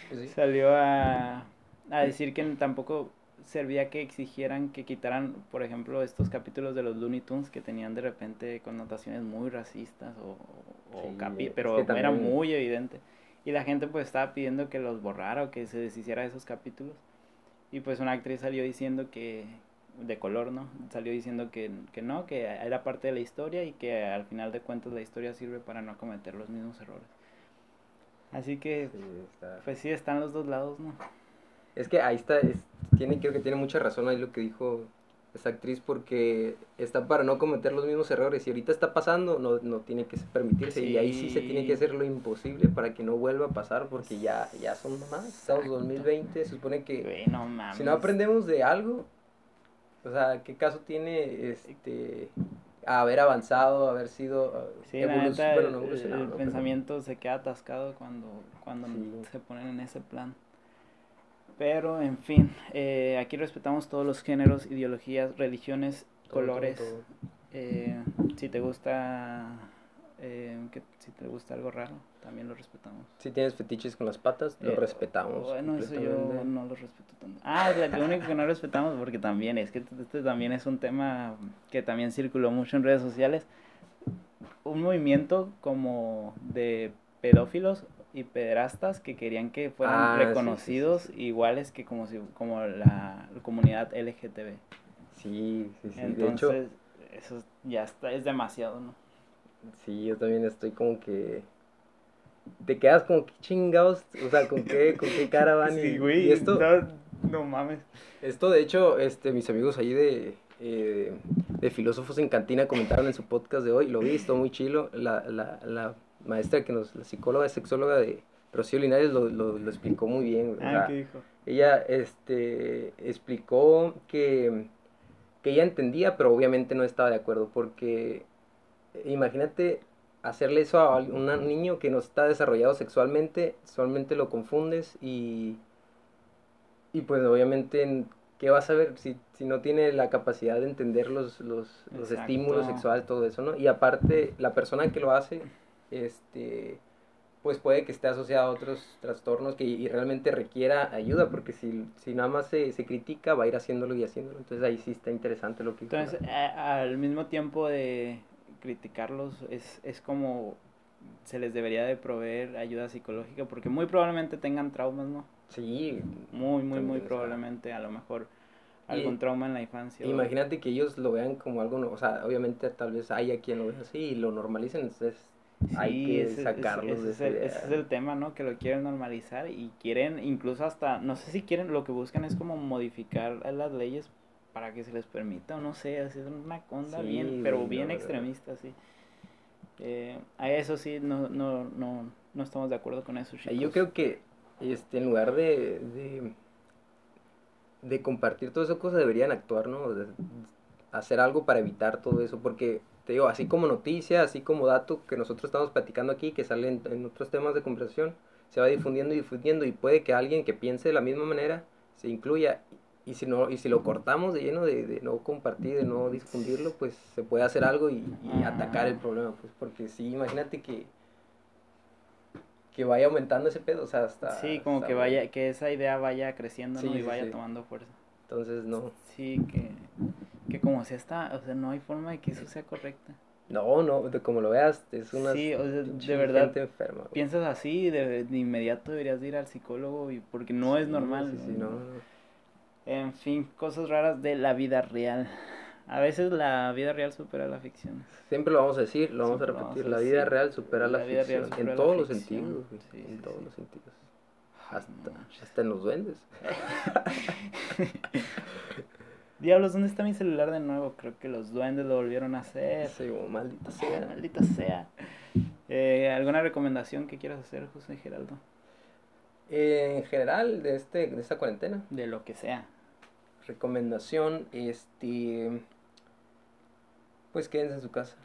Pues sí. salió a, a decir que tampoco servía que exigieran que quitaran, por ejemplo, estos capítulos de los Looney Tunes que tenían de repente connotaciones muy racistas o, o Sí, capi- es pero era muy evidente. Y la gente pues estaba pidiendo que los borrara o que se deshiciera de esos capítulos. Y pues una actriz salió diciendo que, de color, ¿no? Salió diciendo que, que no, que era parte de la historia y que al final de cuentas la historia sirve para no cometer los mismos errores. Así que, Sí, está- pues sí, están los dos lados, ¿no? Es que ahí está, es- tiene, creo que tiene mucha razón ahí lo que dijo esa actriz porque está para no cometer los mismos errores y ahorita está pasando, no, no tiene que permitirse y ahí sí se tiene que hacer lo imposible para que no vuelva a pasar porque ya, ya son más, estamos en Exacto. 2020, se supone que no si no aprendemos de algo, o sea, ¿qué caso tiene este haber avanzado, haber sido Sí, la evolu- neta, bueno, no evolucionado, el ¿no? Pero- pensamiento se queda atascado cuando, cuando Sí. se ponen en ese plan. Pero, en fin, eh, aquí respetamos todos los géneros, ideologías, religiones, todo, colores. todo, todo. Eh, si te gusta, eh, que, si te gusta algo raro, también lo respetamos. Si tienes fetiches con las patas, lo Eh, respetamos. Bueno, eso yo no lo respeto tanto. Ah, lo único que no respetamos, porque también es que este también es un tema que también circuló mucho en redes sociales. Un movimiento como de pedófilos y pederastas que querían que fueran Ah, sí, sí, sí, reconocidos sí. iguales que como si como la comunidad LGTB. Sí, sí, sí. de Entonces, hecho, eso ya está, es demasiado, ¿no? Sí, yo también estoy como que. te quedas como, ¿qué chingados? O sea, ¿con qué, *laughs* con qué cara van? Sí, y, güey. y esto, no, no mames. esto, de hecho, este, mis amigos ahí de, eh, de Filósofos en Cantina comentaron en su podcast de hoy, lo vi, estuvo muy chilo. La, la, la maestra que nos, la psicóloga, sexóloga de Rocío Linares lo, lo, lo explicó muy bien. O Ah, sea, ¿qué dijo? ella este, explicó que, que ella entendía, pero obviamente no estaba de acuerdo, porque imagínate hacerle eso a un niño que no está desarrollado sexualmente, solamente lo confundes y, y pues obviamente, ¿qué vas a ver si, si no tiene la capacidad de entender los, los, los estímulos sexuales, todo eso, ¿no? Y aparte, la persona que lo hace, este pues puede que esté asociado a otros trastornos que y realmente requiera ayuda, porque si, si nada más se, se critica, va a ir haciéndolo y haciéndolo. Entonces ahí sí está interesante lo que Entonces, a- al mismo tiempo de criticarlos, es, es como se les debería de proveer ayuda psicológica, porque muy probablemente tengan traumas, ¿no? Sí, Muy, muy, muy probablemente, a lo mejor y- algún trauma en la infancia. o- imagínate que ellos lo vean como algo, o sea, obviamente tal vez haya quien lo vea así y lo normalicen, entonces hay que ese- ese- sacarlos ese de es esa el- idea. ese es el tema, ¿no? Que lo quieren normalizar y quieren, incluso hasta, no sé si quieren, lo que buscan es como modificar a las leyes para que se les permita, o no sé, es una onda Sí, bien, pero bien extremista, sí. Eh, a eso sí, no, no, no, no estamos de acuerdo con eso, chicos. Yo creo que este, en lugar de, de, de compartir todas esas cosas, deberían actuar, ¿no? De- hacer algo para evitar todo eso, porque te digo, así como noticia, así como dato que nosotros estamos platicando aquí, que salen en otros temas de conversación, se va difundiendo y difundiendo y puede que alguien que piense de la misma manera se incluya y si no y si lo cortamos de lleno de, de no compartir, de no difundirlo, pues se puede hacer algo y, y atacar el problema, pues porque sí, imagínate que que vaya aumentando ese pedo, o sea, hasta Sí, como hasta- que vaya, que esa idea vaya creciendo, ¿no? Y sí, vaya sí. tomando fuerza. Entonces no. Sí, que, que como sea está, o sea, no hay forma de que eso sea correcta. No, no, de como lo veas, es una Sí, o sea, de verdad, enferma. piensas así, de, de inmediato deberías de ir al psicólogo y porque no es normal. Sí, sí, no, no. En fin, cosas raras de la vida real. A veces la vida real supera la ficción. Siempre lo vamos a decir, lo vamos a Siempre repetir. vamos a La vida real supera la, La vida real ficción. supera en todos los sentidos, Sí, en todos sí. los sentidos. Ay, Hasta, hasta en los duendes. *laughs* Diablos, ¿dónde está mi celular de nuevo? Creo que los duendes lo volvieron a hacer. Sí, maldita Ah, sea. maldita sea. Eh, ¿Alguna recomendación que quieras hacer, José Geraldo? Eh, en general, de, este, de esta cuarentena, De lo que sea. Recomendación, este... Pues quédense en su casa.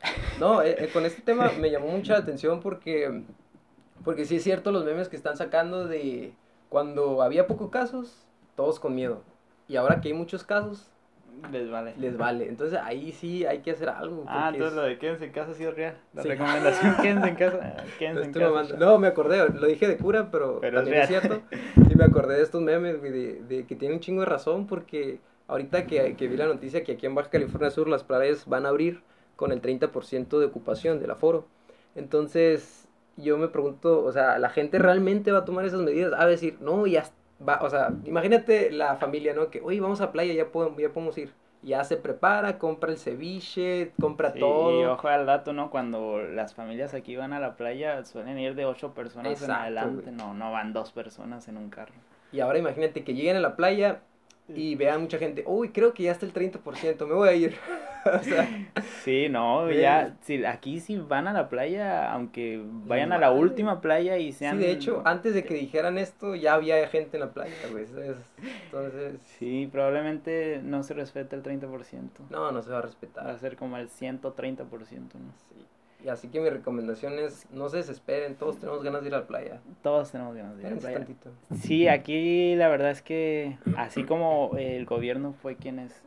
No, eh, eh, con este tema me llamó mucha la *laughs* atención porque, porque sí es cierto los memes que están sacando de cuando había pocos casos, todos con miedo. Y ahora que hay muchos casos, Les vale. les vale. Entonces ahí sí hay que hacer algo. Ah, entonces es- lo de quédense en casa ha sido real. La Sí. recomendación, *laughs* quédense en casa. Quédense en Estoy casa. No, me acordé, lo dije de cura, pero, Pero es también es, real. cierto. *laughs* Y me acordé de estos memes, güey, de, de que tienen un chingo de razón, porque ahorita que, que vi la noticia que aquí en Baja California Sur las playas van a abrir con el 30% de ocupación del aforo. Entonces, yo me pregunto, o sea, ¿la gente realmente va a tomar esas medidas? A decir, no, ya va, o sea, imagínate la familia, ¿no? Que, oye, vamos a playa, ya podemos, ya podemos ir. Ya se prepara, compra el ceviche, compra Sí, todo. y ojo al dato, ¿no? Cuando las familias aquí van a la playa suelen ir de ocho personas Exacto, en adelante. güey. No, no van dos personas en un carro. Y ahora imagínate que lleguen a la playa y vean mucha gente, uy, creo que ya está el 30%, me voy a ir. *laughs* o sea, Sí, no, Güey. ya, si, aquí si van a la playa, aunque vayan a la vale. última playa y sí, sean... de hecho, antes de que dijeran esto, ya había gente en la playa, güey. ¿sabes? Entonces, Sí, probablemente no se respete el 30%. no, no se va a Va a respetar. ser como el 130%, ¿no? Sí. Y así que mi recomendación es, no se desesperen, todos tenemos ganas de ir a la playa. Todos tenemos ganas de ir a la playa. tantito. Sí, aquí la verdad es que así como el gobierno fue quienes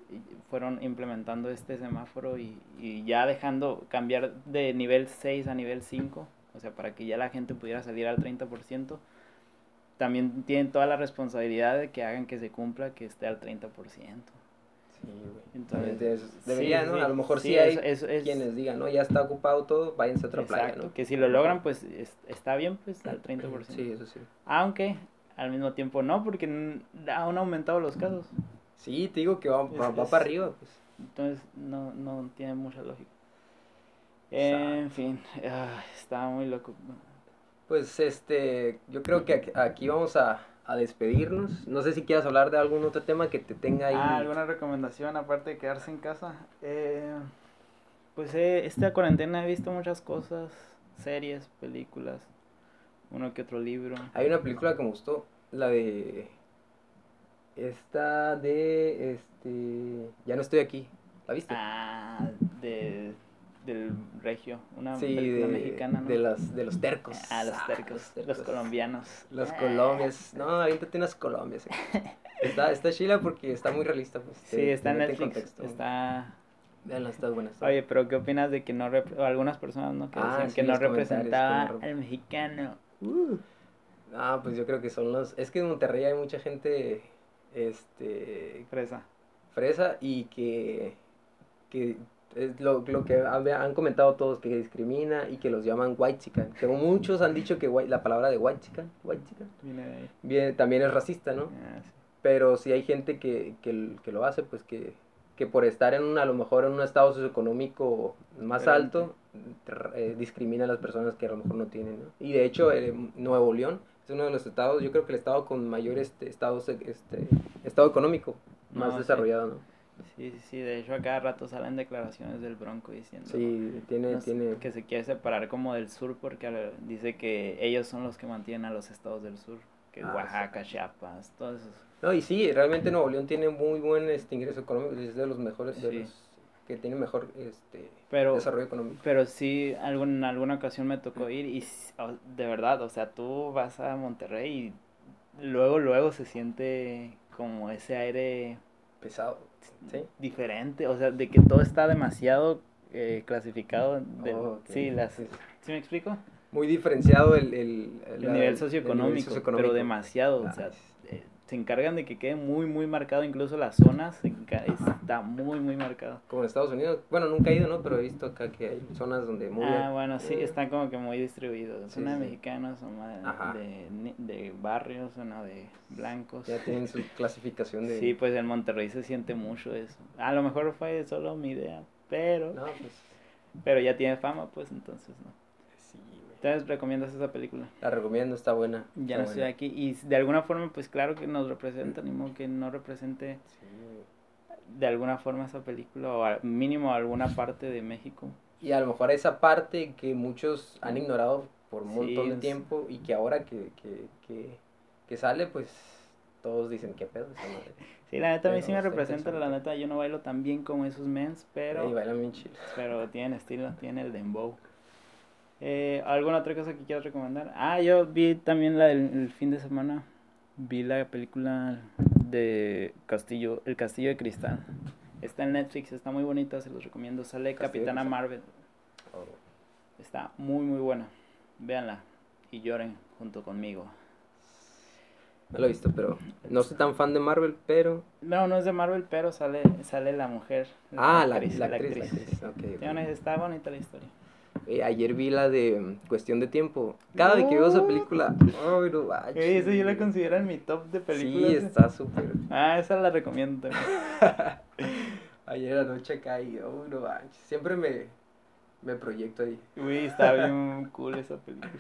fueron implementando este semáforo y, y ya dejando cambiar de nivel 6 a nivel 5, o sea, para que ya la gente pudiera salir al 30%, también tienen toda la responsabilidad de que hagan que se cumpla que esté al 30%. Entonces, Entonces, debería, sí, ¿no? sí, A lo mejor sí, sí, hay es- quienes digan, ¿no? Ya está ocupado todo, váyanse a otra playa, Exacto, ¿no? que si lo logran, pues es- está bien, pues al 30%. Sí, eso sí. Aunque al mismo tiempo no, porque n- han aumentado los casos. Sí, te digo que va, va, para arriba, pues. Entonces no, no tiene mucha lógica. En fin, ah, está muy loco. Pues este, yo creo que aquí vamos a, a despedirnos. No sé si quieras hablar de algún otro tema que te tenga ahí. Ah, ¿alguna recomendación aparte de quedarse en casa? Eh, pues eh, esta cuarentena he visto muchas cosas, series, películas, uno que otro libro. Hay una película que me gustó, la de esta de este, ya no estoy aquí. ¿La viste? Ah, de, del Regio, una sí, película de, mexicana, ¿no? de los de los tercos. Ah, los tercos, los, tercos. colombianos. Los Ah. colombias. No, aviéntate unas colombias. eh. *laughs* Está, está chila porque está muy realista. Pues, te- Sí, está te en Netflix, contexto. está... Está buena. está Oye, pero ¿qué opinas de que no, rep- algunas personas, ¿no? Que Ah, decían sí, que no los representaba que no rep- al mexicano. Uh. Ah, pues yo creo que son los. Es que en Monterrey hay mucha gente. Este. Fresa. Fresa y que. Que es lo, lo que han, comentado todos, que discrimina y que los llaman white chican. Que muchos han dicho que white- la palabra de white chican, white chican, Viene de ahí. bien, también es racista, ¿no? Ah, sí. Pero si hay gente que, que, que lo hace, pues que, que por estar en una, a lo mejor en un estado socioeconómico más alto, eh, discrimina a las personas que a lo mejor no tienen, ¿no? Y de hecho, eh, Nuevo León es uno de los estados, yo creo que el estado con mayor este, estado, este, estado económico más No, sí. desarrollado, ¿no? Sí, sí, sí, de hecho a cada rato salen declaraciones del Bronco diciendo Sí, tiene, no sé, tiene... que se quiere separar como del sur porque eh, dice que ellos son los que mantienen a los estados del sur, que Ah, Oaxaca, Chiapas, todos esos. No, y sí, realmente Nuevo León tiene muy buen este, ingreso económico, es de los mejores, de los que tiene mejor este, Pero, desarrollo económico. pero sí, algún, en alguna ocasión me tocó ir y de verdad, o sea, tú vas a Monterrey y luego, luego se siente como ese aire Pesado, ¿sí? diferente, o sea, de que todo está demasiado eh, clasificado. del- Oh, ok. Sí, las, Sí. ¿sí me explico? Muy diferenciado el, el, nivel el socioeconómico, nivel socioeconómico. pero demasiado, o sea, se encargan de que quede muy, muy marcado, incluso las zonas, está muy, muy marcado. Como en Estados Unidos. Bueno, nunca he ido, ¿no? Pero he visto acá que hay zonas donde muy... Ah, bueno, sí, están como que muy distribuidos. Sí, Una de sí. mexicanos, Ajá. de, de barrios, una de blancos. Ya tienen su *laughs* clasificación de... Sí, pues en Monterrey se siente mucho eso. A lo mejor fue solo mi idea, pero, No, pues... pero ya tiene fama, pues entonces, ¿no? Entonces, ¿recomiendas esa película? La recomiendo, está buena. Ya está no estoy buena. aquí. Y de alguna forma, pues claro que nos representa, ni modo que no represente Sí. de alguna forma esa película, o al mínimo alguna parte de México. Y a lo mejor esa parte que muchos han ignorado por un Sí, montón de es- tiempo y que ahora que, que, que, que sale, pues todos dicen, ¿qué pedo? Esa madre?" *laughs* Sí, la neta a mí sí me representa, la neta yo no bailo tan bien como esos mens, pero, bailan bien chido. pero tienen estilo, tienen el dembow. Eh, ¿Alguna otra cosa que quieras recomendar? Ah, yo vi también la del el fin de semana, vi la película de Castillo, El Castillo de Cristal. Está en Netflix, está muy bonita, se los recomiendo. Sale Castillo Capitana. Marvel, Oh. está muy muy buena. Véanla y lloren junto conmigo. No lo he visto, pero no soy tan fan de Marvel, pero... No, no es de Marvel, pero sale, sale la mujer. Ah, la, la actriz, la actriz. ok, ok. Tiene una- Está bonita la historia. Eh, ayer vi la de mm, Cuestión de Tiempo. Cada vez que veo esa película... Ay, no manches, Ey, esa yo la considero en mi top de películas. Sí, está súper... Ah, esa la recomiendo. *laughs* Ayer anoche y... Uy, no manches. Siempre me, me proyecto ahí. Uy, está bien cool esa película.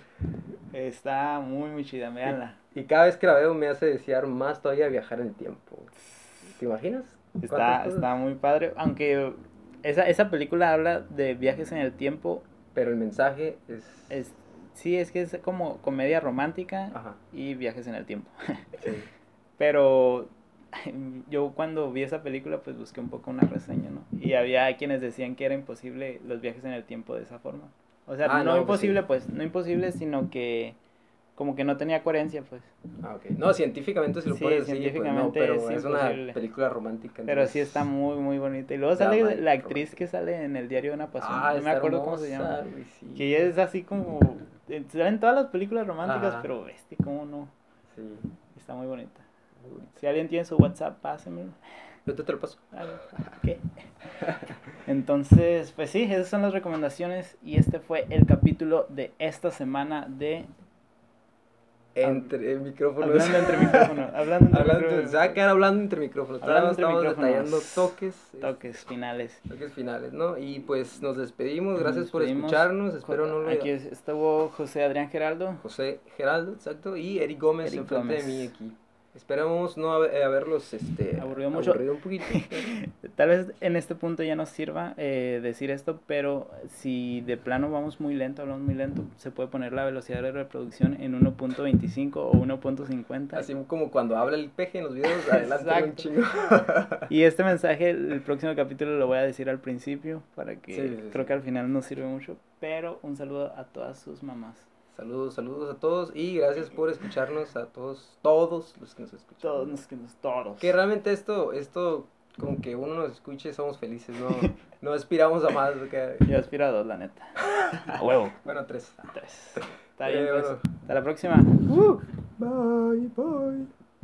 Está muy, muy chida, véanla. Y cada vez que la veo me hace desear más todavía viajar en el tiempo. ¿Te imaginas? Está, está muy padre, aunque esa, esa película habla de viajes en el tiempo. Pero el mensaje es... Es, sí, es que es como comedia romántica Ajá. y viajes en el tiempo. *laughs* sí. Pero *laughs* yo cuando vi esa película pues busqué un poco una reseña, ¿no? Y había quienes decían que era imposible los viajes en el tiempo de esa forma. O sea, Ah, no, no, pues imposible sí. pues, no imposible, sino que como que no tenía coherencia pues. Ah, ok. No, científicamente si lo Sí, pones así, pues no, pero es una película romántica. Pero entonces- sí está muy, muy bonita. Y luego sale la actriz que sale en el diario de una pasión. Ah, no me acuerdo cómo se llama. sí. Que ella es así como... eh, Salen todas las películas románticas, Ajá. pero este, cómo no. Sí. Está muy bonita. muy. Si alguien tiene su WhatsApp, pásenmelo. Yo te, te lo paso. Entonces, pues sí, esas son las recomendaciones y este fue el capítulo de esta semana de entre micrófonos. Hablando entre micrófonos. *laughs* Hablando entre Hablando, micrófonos. se va a quedar hablando entre micrófonos. Hablando Estamos, entre estamos detallando toques. Toques finales. Toques finales, ¿no? Y pues nos despedimos. Nos Gracias por escucharnos. Espero no lo Aquí es- estuvo José Adrián Geraldo. José Geraldo, exacto. Y Eric Gómez Eric enfrente Gómez. de mí aquí. Esperamos no eh, haberlos este, Aburrido mucho. aburrido un poquito. *laughs* Tal vez en este punto ya nos sirva eh, decir esto, pero si de plano vamos muy lento, hablamos muy lento, se puede poner la velocidad de reproducción en 1.25 o 1.50. Así como cuando habla el peje en los videos, *laughs* adelante un chingo. *laughs* Y este mensaje, el próximo capítulo lo voy a decir al principio, para que Sí, sí, sí. creo que al final nos sirve mucho. Pero un saludo a todas sus mamás. Saludos, saludos a todos y gracias por escucharnos a todos, todos los que nos escuchan. Todos, nos- que nos- todos. Que realmente esto, esto, con que uno nos escuche, somos felices, no, *laughs* no aspiramos a más. porque- Yo aspiro a dos, la neta. A huevo. Bueno, tres. Tres. Está bien, Eh, pues. bueno. Hasta la próxima. Bye, bye.